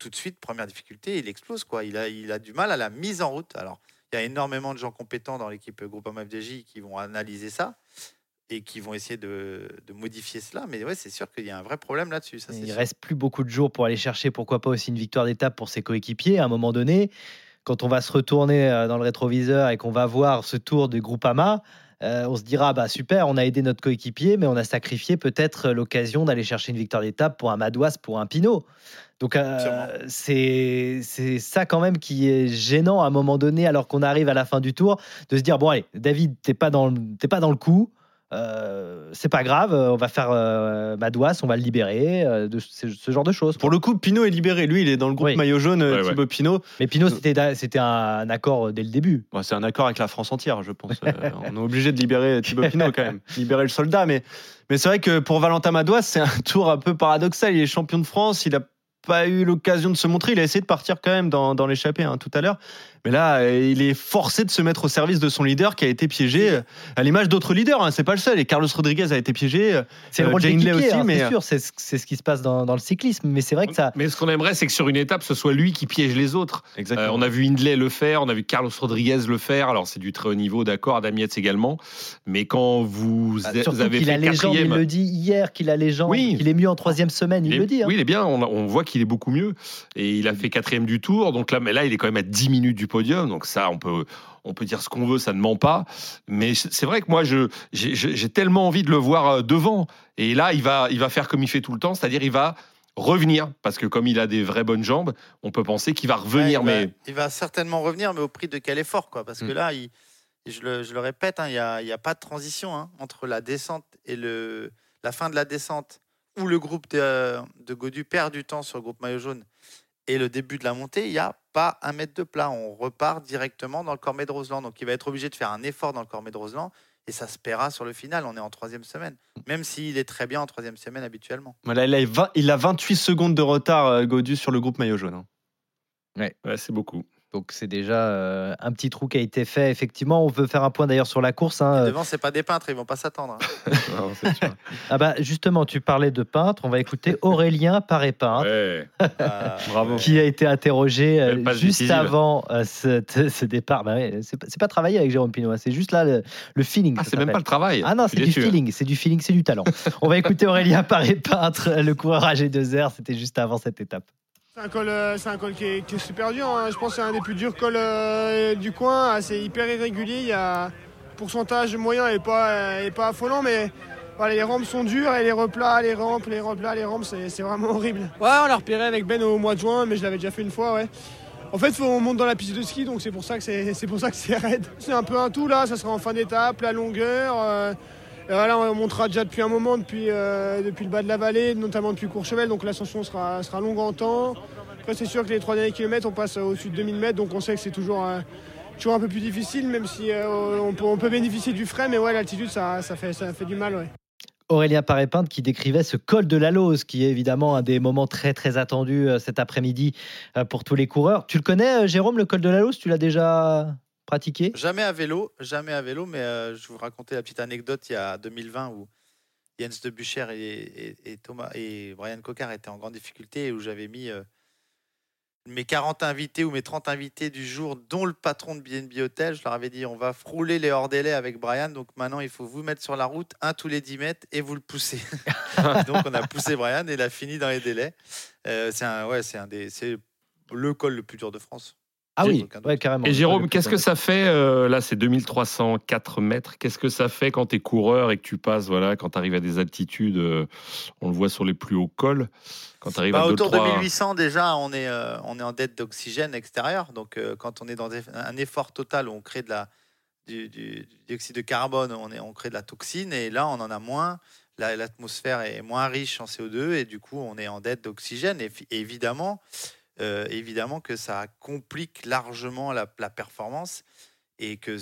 tout de suite, première difficulté, il explose. Quoi. Il, a, il a du mal à la mise en route. Alors, il y a énormément de gens compétents dans l'équipe Groupama FDJ qui vont analyser ça et qui vont essayer de, modifier cela. Mais ouais, c'est sûr qu'il y a un vrai problème là-dessus. il reste plus beaucoup de jours pour aller chercher, pourquoi pas aussi une victoire d'étape pour ses coéquipiers. À un moment donné, quand on va se retourner euh, dans le rétroviseur et qu'on va voir ce tour de Groupama, euh, on se dira bah super, on a aidé notre coéquipier, mais on a sacrifié peut-être l'occasion d'aller chercher une victoire d'étape pour un Madouas, pour un Pinot. Donc euh, c'est ça quand même qui est gênant à un moment donné, alors qu'on arrive à la fin du tour, de se dire bon allez, David, t'es pas dans pas dans le coup. Euh, c'est pas grave, euh, on va faire euh, Madouas, on va le libérer, de, ce, genre de choses. Pour le coup, Pinot est libéré, lui, il est dans le groupe maillot jaune, Thibaut Pinot. Mais Pinot, c'était un accord dès le début. c'est un accord avec la France entière, je pense. on est obligé de libérer Thibaut Pinot quand même, libérer le soldat. Mais, mais c'est vrai que pour Valentin Madouas, c'est un tour un peu paradoxal. Il est champion de France, il a pas eu l'occasion de se montrer. Il a essayé de partir quand même dans, dans l'échappée hein, tout à l'heure. Mais là, il est forcé de se mettre au service de son leader qui a été piégé, à l'image d'autres leaders. Hein, c'est pas le seul. Et Carlos Rodriguez a été piégé. C'est le rôle aussi, hein, mais c'est sûr, c'est ce qui se passe dans, le cyclisme. Mais c'est vrai que ça. Mais ce qu'on aimerait, c'est que sur une étape, ce soit lui qui piège les autres. on a vu Hindley le faire, on a vu Carlos Rodriguez le faire. Alors c'est du très haut niveau, d'accord, Adam également. Mais quand vous, bah, avez fait a quatrième... il le dit hier qu'il a les jambes, qu'il est mieux en troisième semaine, il, le dit. Hein. Oui, il est bien. On, voit qu'il est beaucoup mieux. Et il a fait quatrième du tour. Donc là, mais là, il est quand même à 10 minutes du podium. Donc ça, on peut on peut dire ce qu'on veut, ça ne ment pas. Mais c'est vrai que moi, j'ai tellement envie de le voir euh, devant. Et là, il va, il va faire comme il fait tout le temps, c'est-à-dire il va revenir parce que comme il a des vraies bonnes jambes, on peut penser qu'il va revenir. il, mais il va certainement revenir, mais au prix de quel effort, quoi Parce que mm. là, il, je, le, répète, hein, il n'y a, pas de transition hein, entre la descente et le, la fin de la descente où le groupe de, de Godu perd du temps sur le groupe maillot jaune et le début de la montée, il n'y a pas un mètre de plat. On repart directement dans le Cormet de Roseland. Donc il va être obligé de faire un effort dans le Cormet de Roseland et ça se paiera sur le final. On est en troisième semaine, même s'il est très bien en troisième semaine habituellement. Voilà, il, a 28 secondes de retard, euh, Godu, sur le groupe maillot jaune. Hein. ouais c'est beaucoup. Donc c'est déjà euh, un petit trou qui a été fait. Effectivement, on veut faire un point d'ailleurs sur la course. Hein. Devant, c'est pas des peintres, ils vont pas s'attendre. Hein. ah bah justement, tu parlais de peintre. On va écouter Aurélien Paré peintre, ah. Bravo. qui a été interrogé euh, juste avant euh, ce, départ. Bah c'est pas travailler avec Jérôme Pinois, c'est juste là le, feeling. Ah, c'est même pas le travail. Ah non, c'est du feeling, c'est du feeling, c'est du talent. on va écouter Aurélien Paré peintre, le coureur AG2R. C'était juste avant cette étape. C'est un col, euh, c'est un col qui est, super dur. Hein. Je pense que c'est un des plus durs cols euh, du coin. C'est hyper irrégulier. Il y a pourcentage moyen et pas, est pas affolant, mais les rampes sont dures et les replats, les rampes, les replats, les rampes, c'est, vraiment horrible. Ouais, on l'a repéré avec Ben au mois de juin, mais je l'avais déjà fait une fois, ouais. En fait, on monte dans la piste de ski, donc c'est pour ça que c'est, pour ça que c'est raide. C'est un peu un tout là. Ça sera en fin d'étape, la longueur. Euh, on montera déjà depuis un moment, depuis, euh, depuis le bas de la vallée, notamment depuis Courchevel, donc l'ascension sera, sera longue en temps. Après, c'est sûr que les trois derniers kilomètres, on passe au-dessus de 2000 mètres, donc on sait que c'est toujours, euh, toujours un peu plus difficile, même si euh, on, peut, bénéficier du frais, mais ouais, l'altitude, ça, ça, fait, ça fait du mal. Ouais. Aurélien Paré-Pinte qui décrivait ce col de la Lose, qui est évidemment un des moments très très attendus cet après-midi pour tous les coureurs. Tu le connais, Jérôme, le col de la Lose? Tu l'as déjà pratiqué Jamais à vélo, jamais à vélo, mais euh, je vous racontais la petite anecdote il y a 2020 où Jens de Bucher et, Thomas et Brian Cocard étaient en grande difficulté et où j'avais mis euh, mes 40 invités ou mes 30 invités du jour, dont le patron de BNB Hotel. Je leur avais dit on va frôler les hors délais avec Brian, donc maintenant il faut vous mettre sur la route, un tous les 10 mètres et vous le poussez. donc on a poussé Brian et il a fini dans les délais. Euh, c'est un, ouais, c'est un des, c'est le col le plus dur de France. Ah oui, carrément. Et Jérôme, qu'est-ce que ça fait euh, Là, c'est 2304 mètres. Qu'est-ce que ça fait quand tu es coureur et que tu passes, voilà, quand tu arrives à des altitudes, euh, on le voit sur les plus hauts cols quand tu arrives bah, à Autour de 1800, déjà, on est, euh, on est en dette d'oxygène extérieur. Donc, quand on est dans un effort total où on crée de la, du, dioxyde de carbone, on, est, on crée de la toxine. Et là, on en a moins. L'atmosphère est moins riche en CO2 et du coup, on est en dette d'oxygène. et évidemment, euh, évidemment que ça complique largement la, performance et que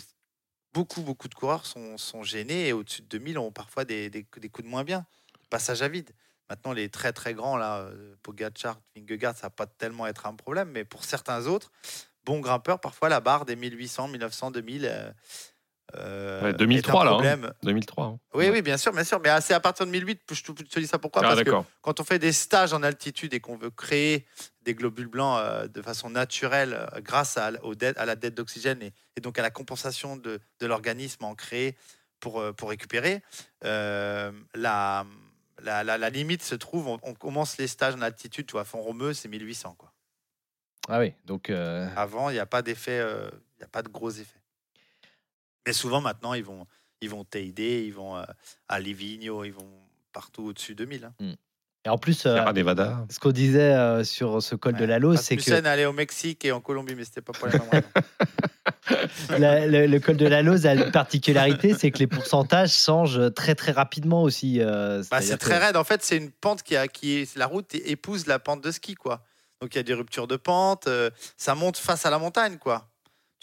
beaucoup, beaucoup de coureurs sont, gênés et au-dessus de 2000 ont parfois des, des, coups de moins bien. Passage à vide. Maintenant, les très très grands, là, euh, Pogacar, Vingegaard, ça va pas tellement être un problème, mais pour certains autres, bons grimpeurs, parfois la barre des 1800, 1900, 2000, 2003 là. 2003. Hein. Oui, oui, bien sûr, bien sûr. Mais c'est à partir de 2008, je te, dis ça pourquoi? Ah, Parce que quand on fait des stages en altitude et qu'on veut créer des globules blancs euh, de façon naturelle euh, grâce à, à la dette d'oxygène et, donc à la compensation de, l'organisme en créé pour, euh, pour récupérer, la, la, limite se trouve, on, commence les stages en altitude, tu vois, fond romeux, c'est 1800. Quoi. Ah oui, donc. Avant, il n'y a pas d'effet, il n'y a pas de gros effets. Mais souvent, maintenant, ils vont, ils vont TID, ils vont euh, à Livigno, ils vont partout au-dessus de 1000. Hein. Mmh. Et en plus, euh, ce qu'on disait euh, sur ce col de la Lose, c'est que. allait au Mexique et en Colombie, mais c'était pas pour les mêmes le, col de la Lose a une particularité, c'est que les pourcentages changent très très rapidement aussi. Bah, c'est très raide. En fait, c'est une pente qui a, qui est, la route épouse la pente de ski, quoi. Donc il y a des ruptures de pente, ça monte face à la montagne, quoi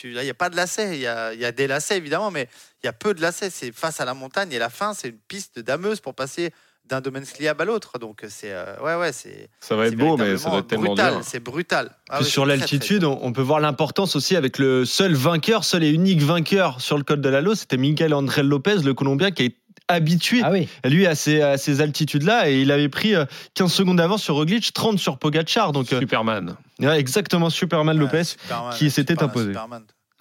il n'y a pas de lacets. Il y a, des lacets, évidemment, mais il y a peu de lacets. C'est face à la montagne et la fin, c'est une piste dameuse pour passer d'un domaine sliab à l'autre. Donc c'est ouais ouais c'est. Ça va être beau, mais ça va être tellement brutal. C'est brutal. Ah sur l'altitude, on peut voir l'importance aussi avec le seul vainqueur, seul et unique vainqueur sur le col de la Lose, c'était Miguel André Lopez, le Colombien, qui est habitué ah lui à ces, à ces altitudes-là et il avait pris 15 euh, secondes d'avance sur Roglic, 30 sur Pogacar. Donc, euh, Superman. exactement, Superman Lopez qui s'était imposé.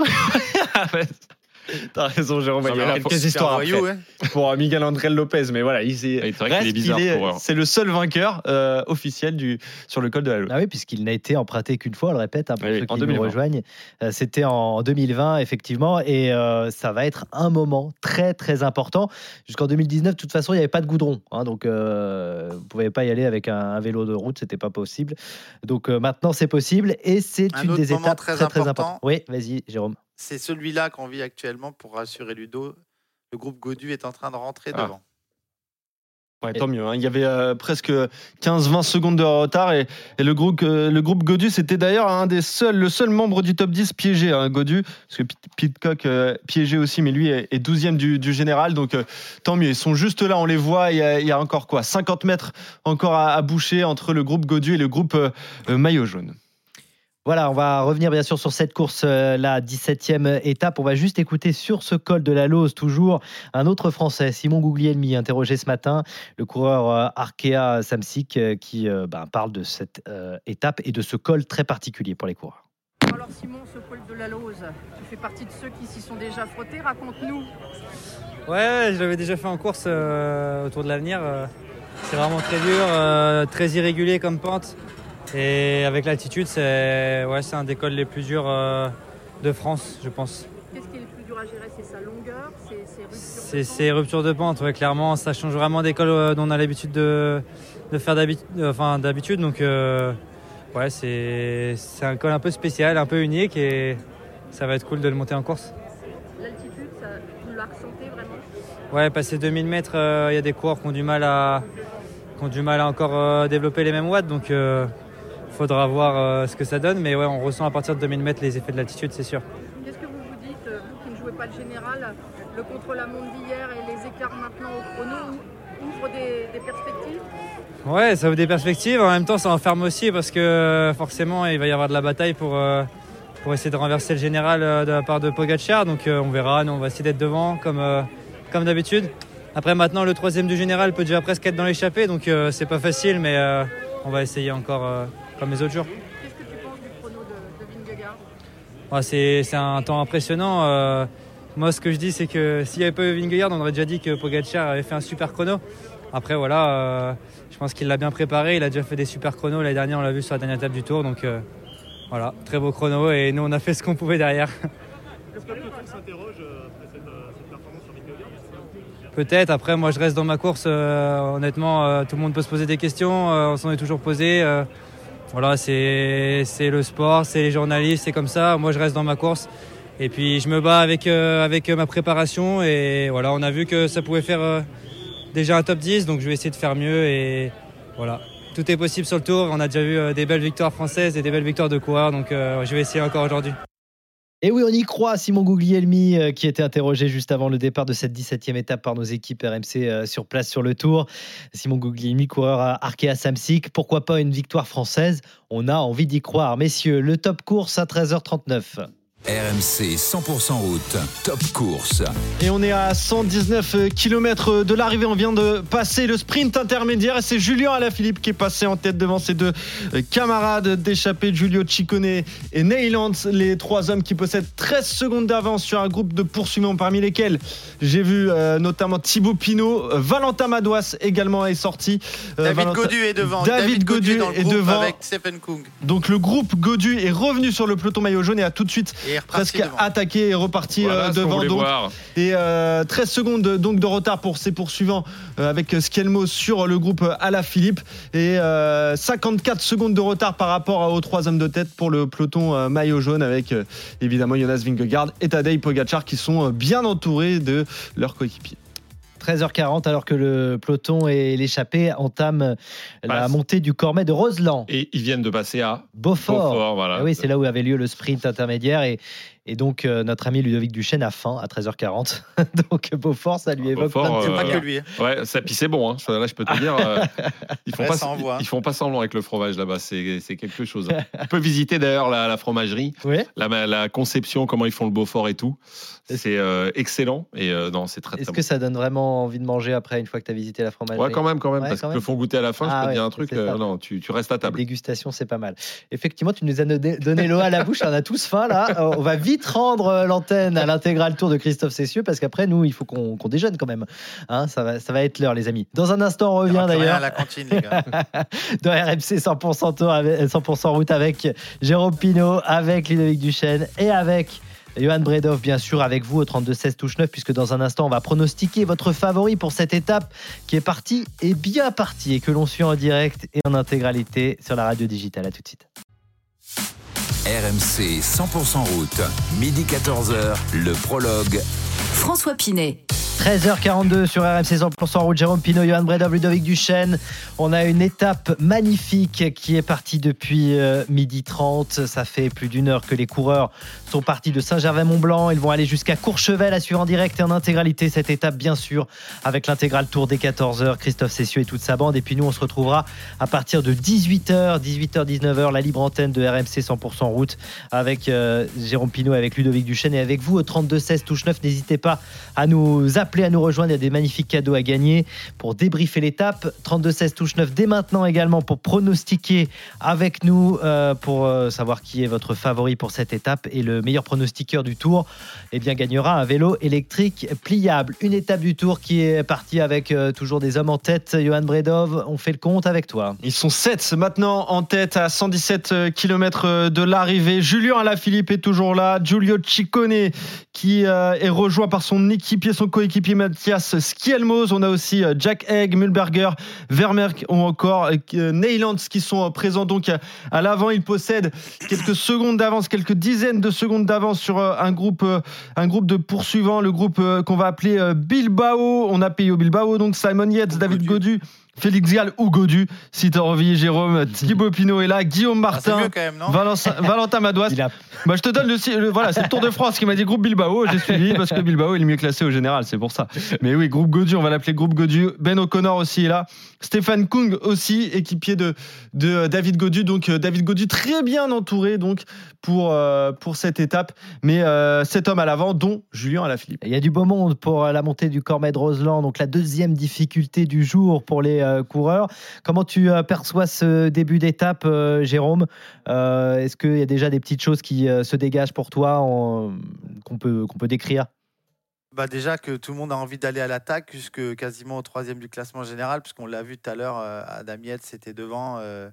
T'as raison, Jérôme. Il y a quelques histoires après pour Miguel André Lopez, mais voilà, il c'est le seul vainqueur euh, officiel du sur le col de la Lune. Ah oui, puisqu'il n'a été emprunté qu'une fois, on le répète, hein, pour ceux qui nous rejoignent. Euh, c'était en 2020, effectivement, et euh, ça va être un moment très très important. Jusqu'en 2019, de toute façon, il n'y avait pas de goudron, hein, donc vous ne pouvez pas y aller avec un, vélo de route, c'était pas possible. Donc maintenant, c'est possible, et c'est une des étapes très très, très importantes. Oui, vas-y, Jérôme c'est celui-là qu'on vit actuellement pour rassurer Ludo. Le groupe Godu est en train de rentrer ah. devant. Ouais, tant mieux. Hein. Il y avait euh, presque 15-20 secondes de retard et, le, groupe, euh, le groupe Godu, c'était d'ailleurs un des seuls, le seul membre du top 10 piégé, hein, Godu, parce que Pitcock euh, piégé aussi, mais lui est, 12e du, général, donc tant mieux. Ils sont juste là, on les voit. Il y a, encore quoi 50 mètres encore à, à, boucher entre le groupe Godu et le groupe Maillot Jaune. Voilà, on va revenir bien sûr sur cette course, euh, la 17e étape. On va juste écouter sur ce col de la Lose, toujours un autre Français, Simon Gouglielmi, interrogé ce matin, le coureur euh, Arkea Samsic, euh, qui ben, parle de cette étape et de ce col très particulier pour les coureurs. Alors Simon, ce col de la Lose, tu fais partie de ceux qui s'y sont déjà frottés, raconte-nous. Ouais, je l'avais déjà fait en course autour de l'avenir. c'est vraiment très dur, très irrégulier comme pente. Et avec l'altitude, c'est ouais, un des cols les plus durs euh, de France, je pense. Qu'est-ce qui est le plus dur à gérer? C'est sa longueur? C'est ses ruptures de pente, ouais, clairement. Ça change vraiment des cols euh, dont on a l'habitude de, de, faire d'habitude. Donc, euh, ouais, c'est un col un peu spécial, un peu unique et ça va être cool de le monter en course. L'altitude, vous la ressentez vraiment? Ouais, passer 2000 mètres, il y a des coureurs qui ont du mal à, qui ont du mal à encore développer les mêmes watts. Donc, faudra voir euh, ce que ça donne, mais ouais, on ressent à partir de 2000 mètres les effets de l'altitude, c'est sûr. Qu'est-ce que vous vous dites, euh, vous qui ne jouez pas le général, le contre-la-montre d'hier et les écarts maintenant au chrono ouvrent des, perspectives Ouais, ça ouvre des perspectives. En même temps, ça enferme aussi parce que forcément, il va y avoir de la bataille pour, euh, pour essayer de renverser le général de la part de Pogacar. Donc on verra. Nous, on va essayer d'être devant comme, comme d'habitude. Après, maintenant, le troisième du général peut déjà presque être dans l'échappée. Donc c'est pas facile, mais on va essayer encore comme les autres jours. Qu'est-ce que tu penses du chrono de, de Vingegaard C'est un temps impressionnant. Euh, moi, ce que je dis, c'est que s'il n'y avait pas eu Vingegaard, on aurait déjà dit que Pogacar avait fait un super chrono. Après, voilà, euh, je pense qu'il l'a bien préparé. Il a déjà fait des super chronos. L'année dernière, on l'a vu sur la dernière étape du tour. Donc, euh, voilà, très beau chrono. Et nous, on a fait ce qu'on pouvait derrière. Est-ce que s'interroge après cette, performance sur Vingegaard Peut-être. Après, moi, je reste dans ma course. honnêtement, tout le monde peut se poser des questions. on s'en est toujours posé. Voilà, c'est le sport, c'est les journalistes, c'est comme ça. Moi, je reste dans ma course. Et puis, je me bats avec, euh, avec ma préparation. Et voilà, on a vu que ça pouvait faire euh, déjà un top 10. Donc, je vais essayer de faire mieux. Et voilà, tout est possible sur le tour. On a déjà vu euh, des belles victoires françaises et des belles victoires de coureurs. Donc, je vais essayer encore aujourd'hui. Et oui, on y croit, Simon Guglielmi, euh, qui était interrogé juste avant le départ de cette 17e étape par nos équipes RMC euh, sur place sur le Tour. Simon Guglielmi, coureur à Arkea Samsic. Pourquoi pas une victoire française? On a envie d'y croire. Messieurs, le top course à 13h39. RMC 100% route, top course. Et on est à 119 km de l'arrivée. On vient de passer le sprint intermédiaire et c'est Julien Alaphilippe qui est passé en tête devant ses deux camarades d'échappée, Giulio Ciccone et Neyland, les trois hommes qui possèdent 13 secondes d'avance sur un groupe de poursuivants parmi lesquels j'ai vu euh, notamment Thibaut Pinot, Valentin Madouas également est sorti. Euh, David Godu est devant. David, Godu, est devant. Avec Stephen Kung. Donc le groupe Godu est revenu sur le peloton maillot jaune et a tout de suite presque attaqué et reparti euh, devant. Donc, et 13 euh, secondes donc de retard pour ses poursuivants euh, avec Skelmo sur le groupe Philippe et 54 secondes de retard par rapport aux trois hommes de tête pour le peloton maillot jaune avec évidemment Jonas Vingegaard et Tadej Pogacar qui sont bien entourés de leurs coéquipiers. 13h40 alors que le peloton et l'échappée entament la montée du Cormet de Roseland. Et ils viennent de passer à Beaufort. voilà. Ah oui, c'est là où avait lieu le sprint intermédiaire et, Et donc, euh, notre ami Ludovic Duchesne a faim à 13h40. donc, Beaufort, ça lui évoque Beaufort, plein de euh, Pas que lui. hein. Ouais, ça puis c'est bon. Hein. Ça, Là, je peux te dire, euh, ils font Ouais, pas, envoie. ils font pas semblant avec le fromage là-bas. C'est c'est quelque chose. hein. On peut visiter d'ailleurs la, la fromagerie, Ouais. la, la conception, comment ils font le Beaufort et tout. C'est euh, excellent et euh, non, c'est très très Est-ce bon. que ça donne vraiment envie de manger après, une fois que tu as visité la fromagerie? Ouais, quand même, quand même, Ouais, parce quand qu'ils même. te font goûter à la fin. Ah je peux te dire un truc. c'est euh, non, tu, tu restes à La table. dégustation, c'est pas mal. Effectivement, tu nous as donné l'eau à la bouche. On a tous faim là. On va vite rendre euh, l'antenne à l'intégral tour de Christophe Cessieux parce qu'après, nous, il faut qu'on qu'on déjeune quand même. Hein, ça, va, ça va être l'heure, les amis. Dans un instant, on revient à d'ailleurs la cantine, les gars. dans RMC 100% tour, avec- 100% route avec Jérôme Pinault, avec Ludovic Duchesne et avec. Johan Bredov, bien sûr, avec vous au 32-16 touche 9, puisque dans un instant, on va pronostiquer votre favori pour cette étape qui est partie et bien partie et que l'on suit en direct et en intégralité sur la radio digitale. À tout de suite. RMC 100% route, midi 14h, le prologue. François Pinet. 13h42 sur RMC 100% route, Jérôme Pinot, Johan Bredov, Ludovic Duchesne. On a une étape magnifique qui est partie depuis euh, midi 30. Ça fait plus d'une heure que les coureurs sont partis de Saint-Gervais-Mont-Blanc. Ils vont aller jusqu'à Courchevel à suivre en direct et en intégralité cette étape, bien sûr, avec l'intégral tour des 14h. Christophe Cessieux et toute sa bande. Et puis nous, on se retrouvera à partir de 18h, 18h, 19h, la libre antenne de RMC 100% route avec euh, Jérôme Pinot, avec Ludovic Duchesne et avec vous au 32-16 touche 9. N'hésitez pas à nous appeler, à nous rejoindre. Il y a des magnifiques cadeaux à gagner pour débriefer l'étape. 32-16 touche 9 dès maintenant également pour pronostiquer avec nous euh, pour euh, savoir qui est votre favori pour cette étape. Et le meilleur pronostiqueur du tour eh bien, gagnera un vélo électrique pliable. Une étape du tour qui est partie avec euh, toujours des hommes en tête. Johan Bredov, on fait le compte avec toi. Ils sont 7 maintenant en tête à 117 km de l'arrivée. Julien Alaphilippe est toujours là. Giulio Ciccone qui est rejoint par son équipier, son coéquipier Mathias Skielmos. On a aussi euh, Jack Egg, Mühlberger, Vermerck ou encore euh, Neylands qui sont euh, présents donc à, l'avant. Ils possèdent quelques secondes d'avance, quelques dizaines de secondes d'avance sur euh, un groupe, euh, un groupe de poursuivants, le groupe euh, qu'on va appeler euh, Bilbao. On a payé au Bilbao, donc Simon Yates, David Godu. Félix Gall ou Godu, si t'as envie, Jérôme. Thibaut Pinot est là, Guillaume Ah, c'est Martin, mieux quand même, non Valentin, Valentin Madouas. A- Bah, je te donne le, voilà, c'est le Tour de France qui m'a dit groupe Bilbao. J'ai suivi parce que Bilbao est le mieux classé au général, c'est pour ça. Mais oui, groupe Godu, on va l'appeler groupe Godu. Ben O'Connor aussi est là. Stéphane Kung aussi, équipier de, de euh, David Godu. Donc euh, David Godu très bien entouré donc pour, euh, pour cette étape. Mais euh, cet homme à l'avant, dont Julien Alaphilippe. Il y a du beau monde pour la montée du Cormet de Roseland, donc la deuxième difficulté du jour pour les euh, coureurs. Comment tu euh, perçois ce début d'étape, euh, Jérôme? Euh, Est-ce qu'il y a déjà des petites choses qui euh, se dégagent pour toi qu'on peut, décrire? Bah déjà que tout le monde a envie d'aller à l'attaque jusque quasiment au troisième du classement général, puisqu'on l'a vu tout à l'heure, euh, Adam Yates c'était devant euh,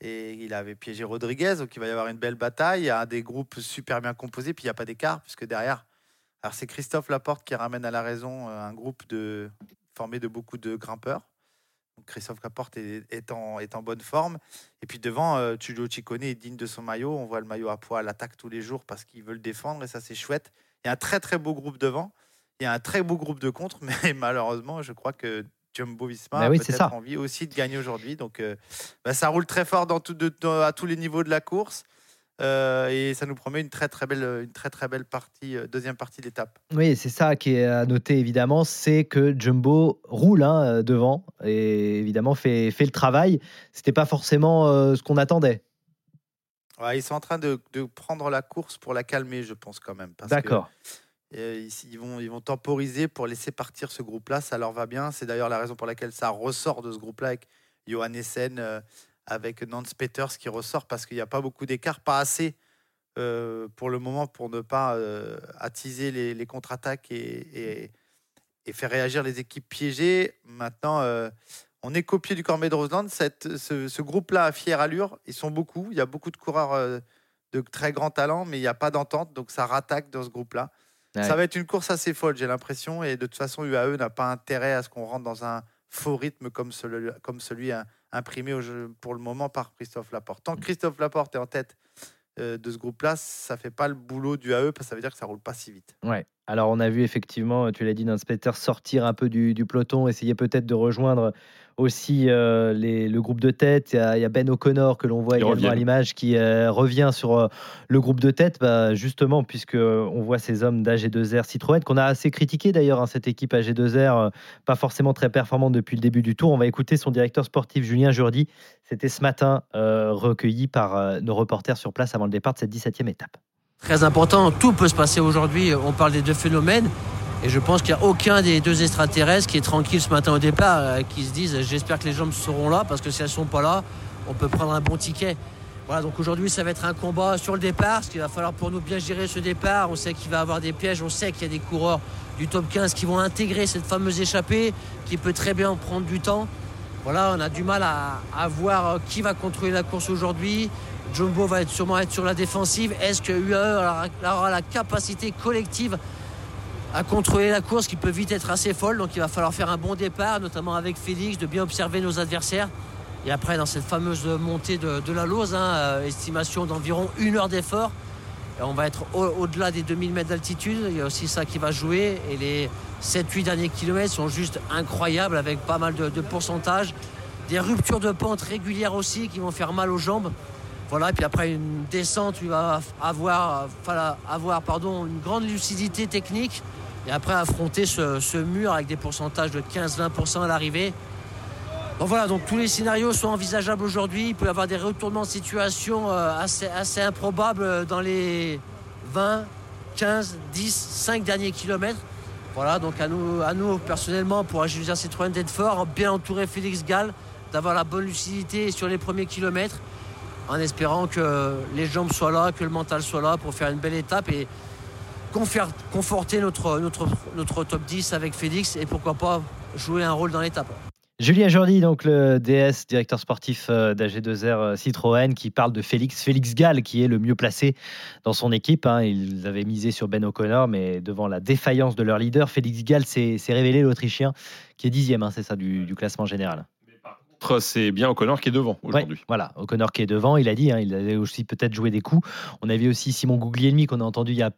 et il avait piégé Rodriguez, donc il va y avoir une belle bataille. Il y a des groupes super bien composés, puis il n'y a pas d'écart, puisque derrière, alors c'est Christophe Laporte qui ramène à la raison euh, un groupe de, formé de beaucoup de grimpeurs. Donc Christophe Laporte est, est en, est en bonne forme. Et puis devant, euh, Giulio Ciccone est digne de son maillot. On voit le maillot à poids à l'attaque tous les jours parce qu'il veut le défendre et ça c'est chouette. Il y a un très très beau groupe devant. Il y a un très beau groupe de contre, mais malheureusement, je crois que Jumbo Visma Bah a oui, peut-être envie aussi de gagner aujourd'hui. Donc, euh, bah, ça roule très fort dans tout- de- dans- à tous les niveaux de la course. Euh, et ça nous promet une très très belle, une très très belle partie, euh, deuxième partie d'étape. Oui, c'est ça qui est à noter évidemment, c'est que Jumbo roule hein, euh, devant et évidemment fait, fait le travail. C'était pas forcément euh, ce qu'on attendait. Ouais, ils sont en train de, de prendre la course pour la calmer, je pense quand même. D'accord. ils, ils vont, ils vont temporiser pour laisser partir ce groupe-là. Ça leur va bien. C'est d'ailleurs la raison pour laquelle ça ressort de ce groupe-là avec Johan Essen, avec Nance Peters qui ressort parce qu'il n'y a pas beaucoup d'écart, pas assez euh, pour le moment pour ne pas euh, attiser les, les contre-attaques et, et- et faire réagir les équipes piégées. Maintenant, euh, on est copié du Cormet de Roseland. Cette, ce, ce groupe-là à fière allure, ils sont beaucoup. Il y a beaucoup de coureurs de très grand talent, mais il n'y a pas d'entente, donc ça rattaque dans ce groupe-là. Ouais. Ça va être une course assez folle, j'ai l'impression, et de toute façon, UAE n'a pas intérêt à ce qu'on rentre dans un faux rythme comme celui, comme celui imprimé pour le moment par Christophe Laporte. Tant que Christophe Laporte est en tête euh, de ce groupe-là, ça fait pas le boulot du AE, parce que ça veut dire que ça roule pas si vite. Ouais. Alors on a vu effectivement, tu l'as dit, Nance sortir un peu du peloton, essayer peut-être de rejoindre aussi le groupe de tête. Il y, a, Ben O'Connor que l'on voit également à l'image qui revient sur le groupe de tête, bah, justement, puisque on voit ces hommes d'AG2R Citroën qu'on a assez critiqué d'ailleurs, hein, cette équipe AG2R, pas forcément très performante depuis le début du tour. On va écouter son directeur sportif Julien Jourdi. C'était ce matin recueilli par nos reporters sur place avant le départ de cette 17e étape. Très important, tout peut se passer aujourd'hui. On parle des deux phénomènes. Et je pense qu'il n'y a aucun des deux extraterrestres qui est tranquille ce matin au départ, euh, qui se disent j'espère que les jambes seront là, parce que si elles ne sont pas là, on peut prendre un bon ticket. Voilà, donc aujourd'hui ça va être un combat sur le départ, parce qu'il va falloir pour nous bien gérer ce départ. On sait qu'il va y avoir des pièges, on sait qu'il y a des coureurs du top 15 qui vont intégrer cette fameuse échappée, qui peut très bien prendre du temps. Voilà, on a du mal à, voir euh, qui va contrôler la course aujourd'hui. Jumbo va sûrement être sur la défensive. Est-ce que UAE aura la capacité collective à contrôler la course qui peut vite être assez folle. Donc il va falloir faire un bon départ, notamment avec Félix, de bien observer nos adversaires. Et après, dans cette fameuse montée de, la Lose, hein, euh, estimation d'environ une heure d'effort, on va être au-delà des 2000 mètres d'altitude. Il y a aussi ça qui va jouer. Et les 7-8 derniers kilomètres sont juste incroyables avec pas mal de, de pourcentages. Des ruptures de pente régulières aussi qui vont faire mal aux jambes. Voilà, et puis après une descente, il va avoir, avoir pardon, une grande lucidité technique et après affronter ce, mur avec des pourcentages de 15-20% à l'arrivée. Donc voilà, donc tous les scénarios sont envisageables aujourd'hui. Il peut y avoir des retournements de situation euh, assez, improbables dans les 20, 15, 10, 5 derniers kilomètres. Voilà, donc à nous, personnellement, pour Agilien Citroën d'être fort, bien entourer Félix Gall, d'avoir la bonne lucidité sur les premiers kilomètres, en espérant que les jambes soient là, que le mental soit là pour faire une belle étape et conforter notre, top 10 avec Félix et pourquoi pas jouer un rôle dans l'étape. Julien Jordi, donc le DS, directeur sportif euh, d'AG2R euh, Citroën, qui parle de Félix, Félix Gall, qui est le mieux placé dans son équipe. Hein. Ils avaient misé sur Ben O'Connor, mais devant la défaillance de leur leader, Félix Gall s'est révélé l'Autrichien, qui est dixième, hein, c'est ça, du, classement général c'est bien O'Connor qui est devant aujourd'hui. voilà, O'Connor qui est devant, il a dit, hein, il avait aussi peut-être joué des coups. On avait aussi Simon Guglielmi qu'on a entendu il y a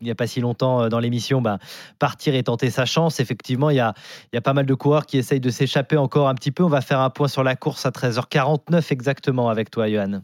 il n'y a pas si longtemps euh, dans l'émission, bah, partir et tenter sa chance. Effectivement, il y a, il y a pas mal de coureurs qui essayent de s'échapper encore un petit peu. On va faire un point sur la course à 13h49 exactement avec toi, Johan.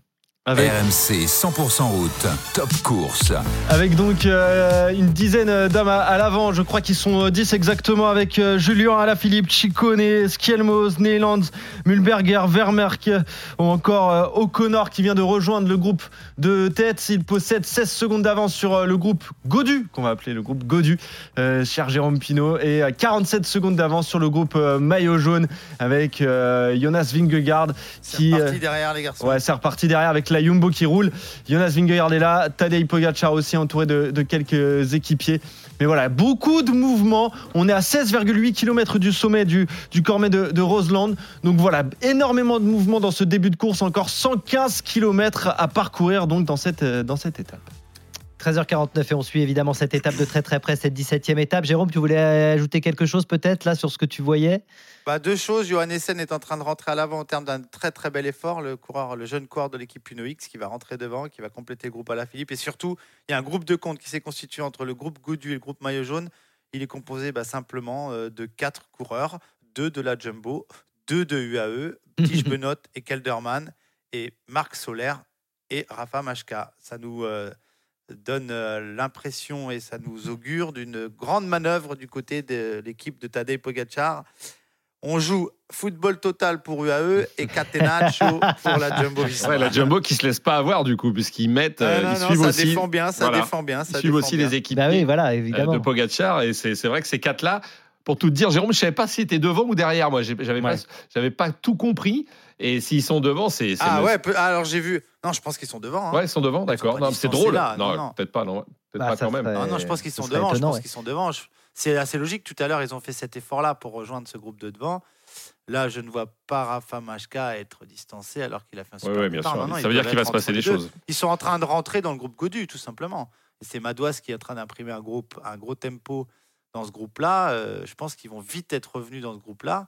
RMC 100% route, top course. Avec donc euh, une dizaine d'hommes à, l'avant, je crois qu'ils sont 10 euh, exactement avec euh, Julien Alaphilippe, Ciccone, Skielmos, Neylands, Mulberger, Vermerck ou encore O'Connor qui vient de rejoindre le groupe de tête. Il possède 16 secondes d'avance sur le groupe Godu, qu'on va appeler le groupe Godu, cher Jérôme Pinault, et 47 secondes d'avance sur le groupe Maillot Jaune avec Jonas Vingegaard. C'est reparti derrière les garçons. Ouais, c'est reparti derrière avec la Jumbo qui roule. Jonas Vingegaard est là, Tadej Pogacar aussi entouré de, quelques équipiers. Mais voilà, beaucoup de mouvements. On est à 16,8 km du sommet du, du Cormet de, Roseland. Donc voilà, énormément de mouvements dans ce début de course. Encore 115 km à parcourir donc dans cette, dans cette étape. 13h49 et on suit évidemment cette étape de très très près, cette 17e étape. Jérôme, tu voulais ajouter quelque chose peut-être là sur ce que tu voyais? Bah, Deux choses. Johan Essen est en train de rentrer à l'avant en termes d'un très très bel effort. Le, coureur, le jeune coureur de l'équipe Uno X qui va rentrer devant, qui va compléter le groupe à la Philippe. Et surtout, il y a un groupe de compte qui s'est constitué entre le groupe Goudu et le groupe Maillot Jaune. Il est composé bah, simplement euh, de quatre coureurs, deux de la Jumbo, deux de UAE, Tige Benot et Kelderman, et Marc Solaire et Rafa Machka. Ça nous. Euh, donne euh, l'impression et ça nous augure d'une grande manœuvre du côté de l'équipe de Tadej Pogacar. On joue football total pour UAE et Catenaccio pour la Jumbo Visma. la Jumbo qui se laisse pas avoir du coup puisqu'ils mettent, euh, ils suivent ça aussi. Défend bien, ça défend bien, ça ils suivent aussi les équipes bah voilà, euh, de Pogacar et c'est vrai que ces quatre là. Pour tout te dire, Jérôme, je savais pas si était devant ou derrière. Moi, j'avais pas, pas tout compris. Et s'ils sont devant, c'est. Ah ouais, alors j'ai vu. Non, je pense qu'ils sont devant. Hein. Ouais, ils sont devant, d'accord. c'est drôle. non, peut-être pas, non. Peut-être bah, pas quand même. Non, non, je pense qu'ils sont devant. je pense qu'ils sont devant. C'est assez logique. Tout à l'heure, ils ont fait cet effort-là pour rejoindre ce groupe de devant. Là, je ne vois pas Rafa Machka être distancé alors qu'il a fait un super Oui, bien sûr. ça veut dire qu'il va se passer des choses. Ils sont en train de rentrer dans le groupe Godu, tout simplement. c'est Madouas qui est en train d'imprimer un, groupe, un gros tempo dans ce groupe-là. Euh, je pense qu'ils vont vite être revenus dans ce groupe-là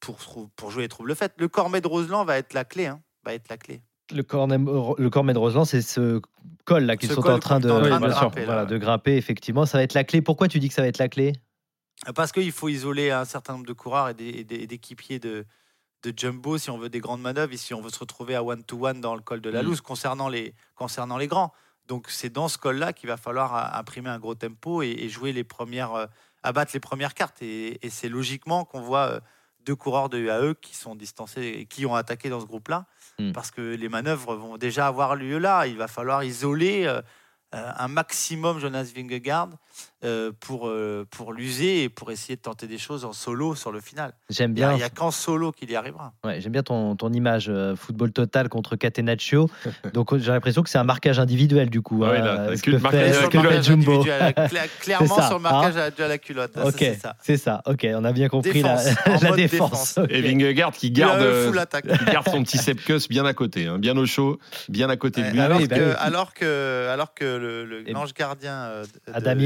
pour, pour jouer les troubles faites. Le Cormet de Roseland va être la clé. Hein, va être la clé. Le Cormet, le de Roseland, c'est ce col là qu'ils sont en train, de, de, grimper, Effectivement, ça va être la clé. Pourquoi tu dis que ça va être la clé? Parce qu'il faut isoler un certain nombre de coureurs et d'équipiers de, de jumbo si on veut des grandes manœuvres et si on veut se retrouver à one-to-one dans le col de la mm. Louse concernant, les, concernant les grands. Donc c'est dans ce col-là qu'il va falloir imprimer un gros tempo et, jouer les premières, euh, abattre les premières cartes. Et, c'est logiquement qu'on voit euh, deux coureurs de UAE qui sont distancés et qui ont attaqué dans ce groupe-là, mm. parce que les manœuvres vont déjà avoir lieu là. Il va falloir isoler euh, un maximum Jonas Vingegaard euh, pour, euh, pour l'user et pour essayer de tenter des choses en solo sur le final. J'aime bien. Il n'y a, qu'en solo qu'il y arrivera. Ouais, J'aime bien ton, ton image euh, football total contre Catenaccio. Donc j'ai l'impression que c'est un marquage individuel du coup. Ah oui, là, hein, ce que fait, Jumbo. clairement sur le marquage hein à la culotte. ok, c'est ça. Ok, on a bien compris la, la défense. Et Vingegaard qui garde, qui garde son petit Sepkus bien à côté, hein, bien au chaud, bien à côté de lui. Alors, ah que, bah alors, que, alors que le, l'ange gardien Adam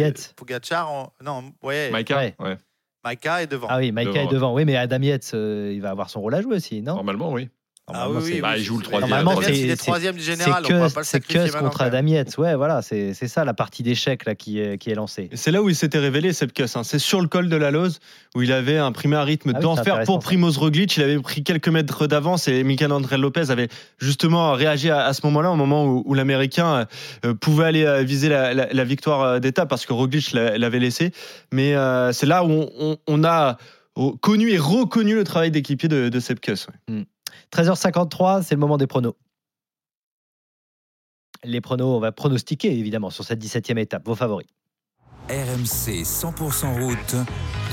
Pogacar, non, ouais. Maïka, ouais. Maïka est devant. Ah oui, Maïka est devant. Oui, mais Adam Yates, euh, il va avoir son rôle à jouer aussi, non? Normalement, oui. Ah oui, bah, il joue le troisième. Normalement, c'est troisième du général. C'est que contre Adam Yates. Ouais, voilà, c'est ça la partie d'échec là qui est, qui est lancée. C'est là où il s'était révélé, Sepkus. Hein. C'est sur le col de la Lose où il avait imprimé un rythme ah d'enfer pour Primoz Roglic. Il avait pris quelques mètres d'avance et Michael André Lopez avait justement réagi à, ce moment-là, au moment où, l'Américain euh, pouvait aller euh, viser la, victoire euh, d'étape parce que Roglic l'avait laissé. Mais c'est là où on, a connu et reconnu le travail d'équipier de, de 13h53, c'est le moment des pronos. Les pronos, on va pronostiquer évidemment sur cette 17e étape. Vos favoris RMC 100% route,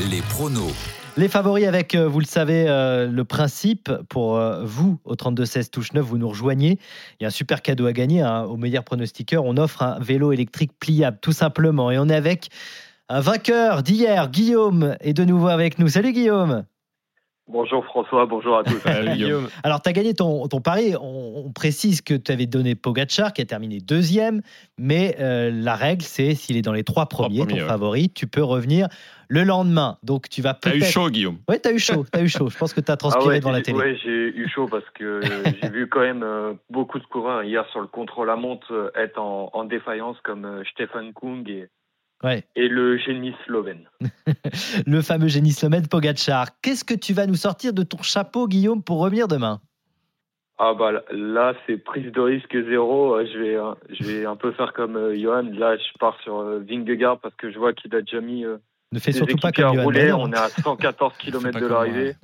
les pronos. Les favoris avec, euh, vous le savez, euh, le principe pour euh, vous au 32-16 touche 9, vous nous rejoignez. Il y a un super cadeau à gagner hein, au meilleur pronostiqueur. On offre un vélo électrique pliable tout simplement. Et on est avec un vainqueur d'hier, Guillaume, est de nouveau avec nous. Salut Guillaume Bonjour François, bonjour à tous. Alors, tu as gagné ton, ton pari. On, précise que tu avais donné Pogachar qui a terminé deuxième, mais euh, la règle, c'est s'il est dans les trois premiers, ton favori, tu peux revenir le lendemain. Donc, tu vas peut-être. T'as eu chaud, Guillaume. Oui, t'as eu chaud. As eu chaud. Je pense que tu as transpiré ah devant la télé. Oui, j'ai eu chaud parce que j'ai vu quand même euh, beaucoup de coureurs hier sur le contrôle à montre euh, être en, en défaillance comme Stefan Kung et et le génie slovène. le fameux génie slovène Pogacar. Qu'est-ce que tu vas nous sortir de ton chapeau, Guillaume, pour revenir demain? Ah bah là c'est prise de risque zéro. Euh, je vais euh, je vais un peu faire comme euh, Johan. Là je pars sur Vingegaard parce que je vois qu'il a déjà mis ne fais surtout pas comme Johan. On est à 114 km de l'arrivée.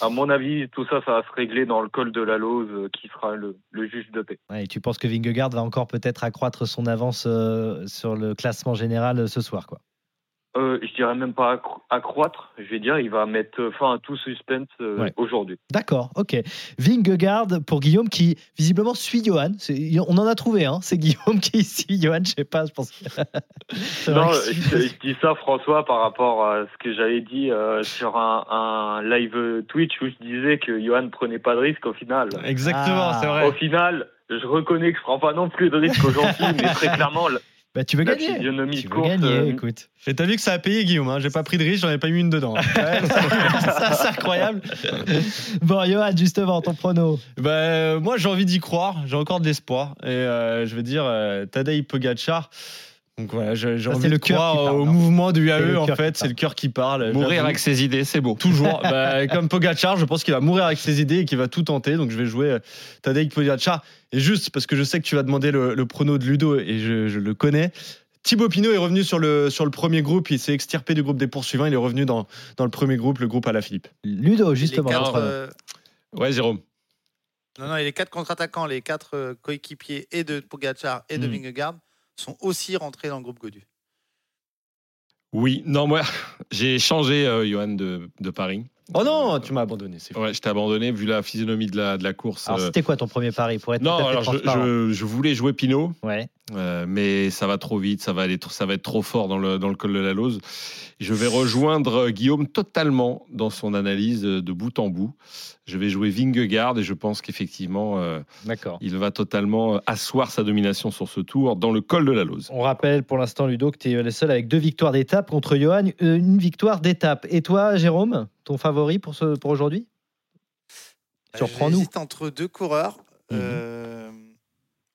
À mon avis, tout ça, ça va se régler dans le col de la Lose, euh, qui sera le, juge de paix. et tu penses que Vingegaard va encore peut-être accroître son avance euh, sur le classement général euh, ce soir, quoi? Euh, je dirais même pas accroître, je vais dire, il va mettre fin à tout suspense euh, aujourd'hui. D'accord, ok. Vingegaard pour Guillaume qui visiblement suit Johan. On en a trouvé, hein. c'est Guillaume qui suit Johan, je sais pas, je pense. non, je, dis ça François par rapport à ce que j'avais dit euh, sur un, live Twitch où je disais que Johan prenait pas de risque au final. Exactement, c'est vrai. Au final, je reconnais que je prends pas non plus de risque aujourd'hui, mais très clairement. Bah, tu veux gagner. Tu veux gagner, euh, écoute. Et t'as vu que ça a payé, Guillaume. Hein J'ai pas pris de risque, j'en ai pas mis une dedans. c'est incroyable. bon, Johan, justement, ton prono. Bah, euh, moi, j'ai envie d'y croire. J'ai encore de l'espoir. Et euh, je veux dire, Tadej Pogacar. Donc voilà, j'ai envie de croire au mouvement du UAE, en fait, c'est le cœur qui parle. Mourir avec ses idées, c'est beau. Toujours. bah, comme Pogacar, je pense qu'il va mourir avec ses idées et qu'il va tout tenter. Donc je vais jouer euh, Tadej Pogacar. Et juste parce que je sais que tu vas demander le, prono de Ludo et je, le connais. Thibaut Pinot est revenu sur le, sur le premier groupe, il s'est extirpé du groupe des poursuivants, il est revenu dans, dans le premier groupe, le groupe à la Philippe. Ludo, justement. Euh, ouais, Jérôme. Non, non, les quatre contre-attaquants, les quatre euh, coéquipiers et de Pogacar et de hmm. Vingegaard sont aussi rentrés dans le groupe Godu. Oui, non, moi, j'ai changé, euh, Johan, de, de Paris. Oh non, tu m'as abandonné. Ouais, je t'ai abandonné vu la physionomie de la, de la course. Alors, euh. c'était quoi ton premier pari pour être Non, alors je, je, voulais jouer Pinot. Ouais. Euh, mais ça va trop vite, ça va, aller, ça va être trop fort dans le, dans le col de la Lose. Je vais rejoindre Guillaume totalement dans son analyse de bout en bout. Je vais jouer Vingegaard et je pense qu'effectivement, euh, il va totalement asseoir sa domination sur ce tour dans le col de la Lose. On rappelle pour l'instant, Ludo, que tu es le seul avec deux victoires d'étape contre Johan, une victoire d'étape. Et toi, Jérôme, ton favori pour, ce, pour aujourd'hui? Surprends-nous. J'hésite entre deux coureurs. Mhm. Euh,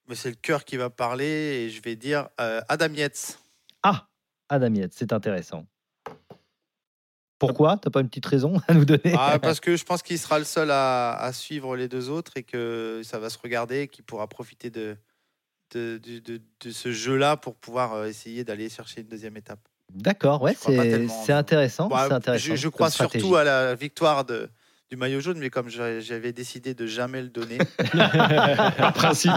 mais c'est le cœur qui va parler et je vais dire euh, Adam Yates. Ah, Adam Yates, c'est intéressant. Pourquoi? T'as pas une petite raison à nous donner? Ah, Parce que je pense qu'il sera le seul à, suivre les deux autres et que ça va se regarder et qu'il pourra profiter de, de, de, ce jeu-là pour pouvoir euh, essayer d'aller chercher une deuxième étape. D'accord, ouais, c'est intéressant, bah, intéressant. Je, crois surtout à la victoire de, du maillot jaune, mais comme j'avais décidé de jamais le donner. Par principe.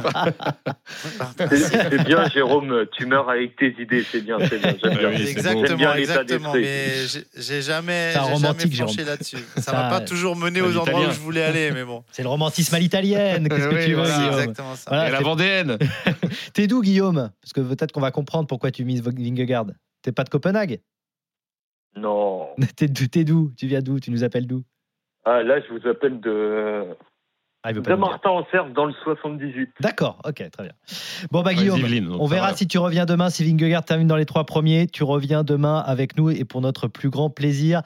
c'est bien, Jérôme, tu meurs avec tes idées, c'est bien, c'est bien. bien. exactement, bien exactement. Mais j'ai jamais, jamais franchi là-dessus. Ça m'a pas toujours mené aux endroits où je voulais aller, mais bon. C'est le romantisme à l'italienne. Qu'est-ce que tu veux, exactement ça. Voilà, Et la Vendéenne. T'es d'où, Guillaume? Parce que peut-être qu'on va comprendre pourquoi tu mises Vingegaard. T'es pas de Copenhague? Non. T'es d'où Tu viens d'où? Tu nous appelles d'où? Ah, là, je vous appelle de. Ah, de Martin en Cerf dans le 78. D'accord, ok, très bien. Bon, bah Guillaume, on verra si tu reviens demain. Si Vingegaard termine dans les trois premiers, tu reviens demain avec nous et pour notre plus grand plaisir.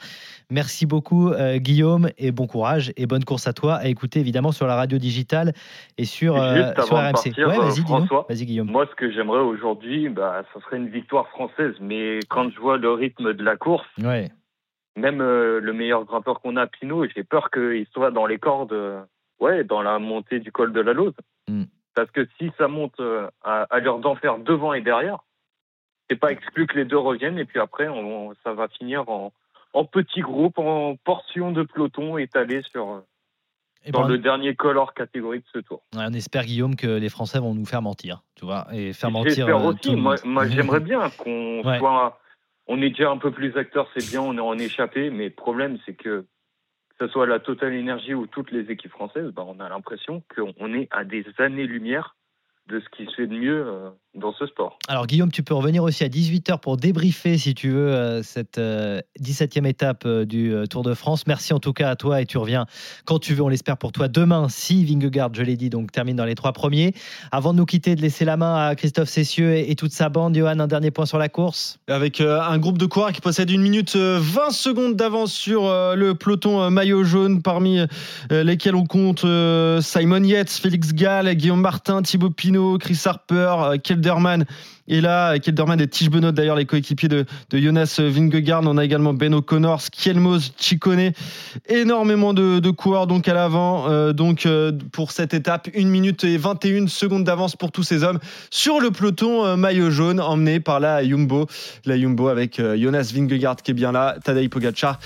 Merci beaucoup, euh, Guillaume, et bon courage et bonne course à toi à écouter évidemment sur la radio digitale et sur, euh, sur RMC. ouais, vas-y, François, vas Guillaume. Moi, ce que j'aimerais aujourd'hui, bah, ça serait une victoire française. Mais quand je vois le rythme de la course, ouais même euh, le meilleur grimpeur qu'on a, Pinot, j'ai peur qu'il soit dans les cordes, euh, ouais, dans la montée du col de la Lose. Mm. Parce que si ça monte euh, à, à l'heure d'en faire devant et derrière, c'est pas exclu que les deux reviennent et puis après, on, ça va finir en, en petits groupes, en portions de peloton étalées sur. Dans ben, le dernier col hors catégorie de ce tour. on espère, Guillaume, que les Français vont nous faire mentir, tu vois, et faire mentir. J'espère aussi. Moi, moi j'aimerais bien qu'on soit on est déjà un peu plus acteur, c'est bien, on est en échappé, mais le problème, c'est que que ce soit la Total Energy ou toutes les équipes françaises, bah, on a l'impression qu'on est à des années-lumière de ce qui se fait de mieux euh, dans ce sport. Alors Guillaume, tu peux revenir aussi à 18h pour débriefer si tu veux euh, cette 17e euh, étape du Tour de France. Merci en tout cas à toi et tu reviens quand tu veux, on l'espère pour toi demain si Vingegaard, je l'ai dit, donc termine dans les trois premiers. Avant de nous quitter, de laisser la main à Christophe Cessieux et, toute sa bande, Johan, un dernier point sur la course? Avec un groupe de coureurs qui possède une minute 20 secondes d'avance sur le peloton maillot jaune parmi lesquels on compte Simon Yates, Félix Gall, Guillaume Martin, Thibaut Pinot, Chris Harper, euh, Kelderman et là, Kelderman et Tige Benoît, d'ailleurs, les coéquipiers de, Jonas Vingegaard. On a également Ben O'Connor, Skielmos, Chicone. Énormément de, coureurs donc à l'avant. Euh, donc euh, pour cette étape, 1 minute et 21 secondes d'avance pour tous ces hommes sur le peloton maillot jaune emmené par la Jumbo. La Jumbo avec Jonas Vingegaard qui est bien là. Tadej Pogacar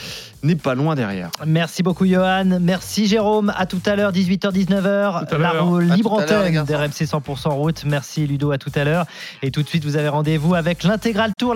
n'est pas loin derrière. Merci beaucoup Johan. Merci Jérôme. À tout à l'heure, 18h-19h. La roue libre antenne d'RMC 100% route. Merci Ludo, à tout à l'heure. Et tout de suite, vous avez rendez-vous avec l'intégral tour.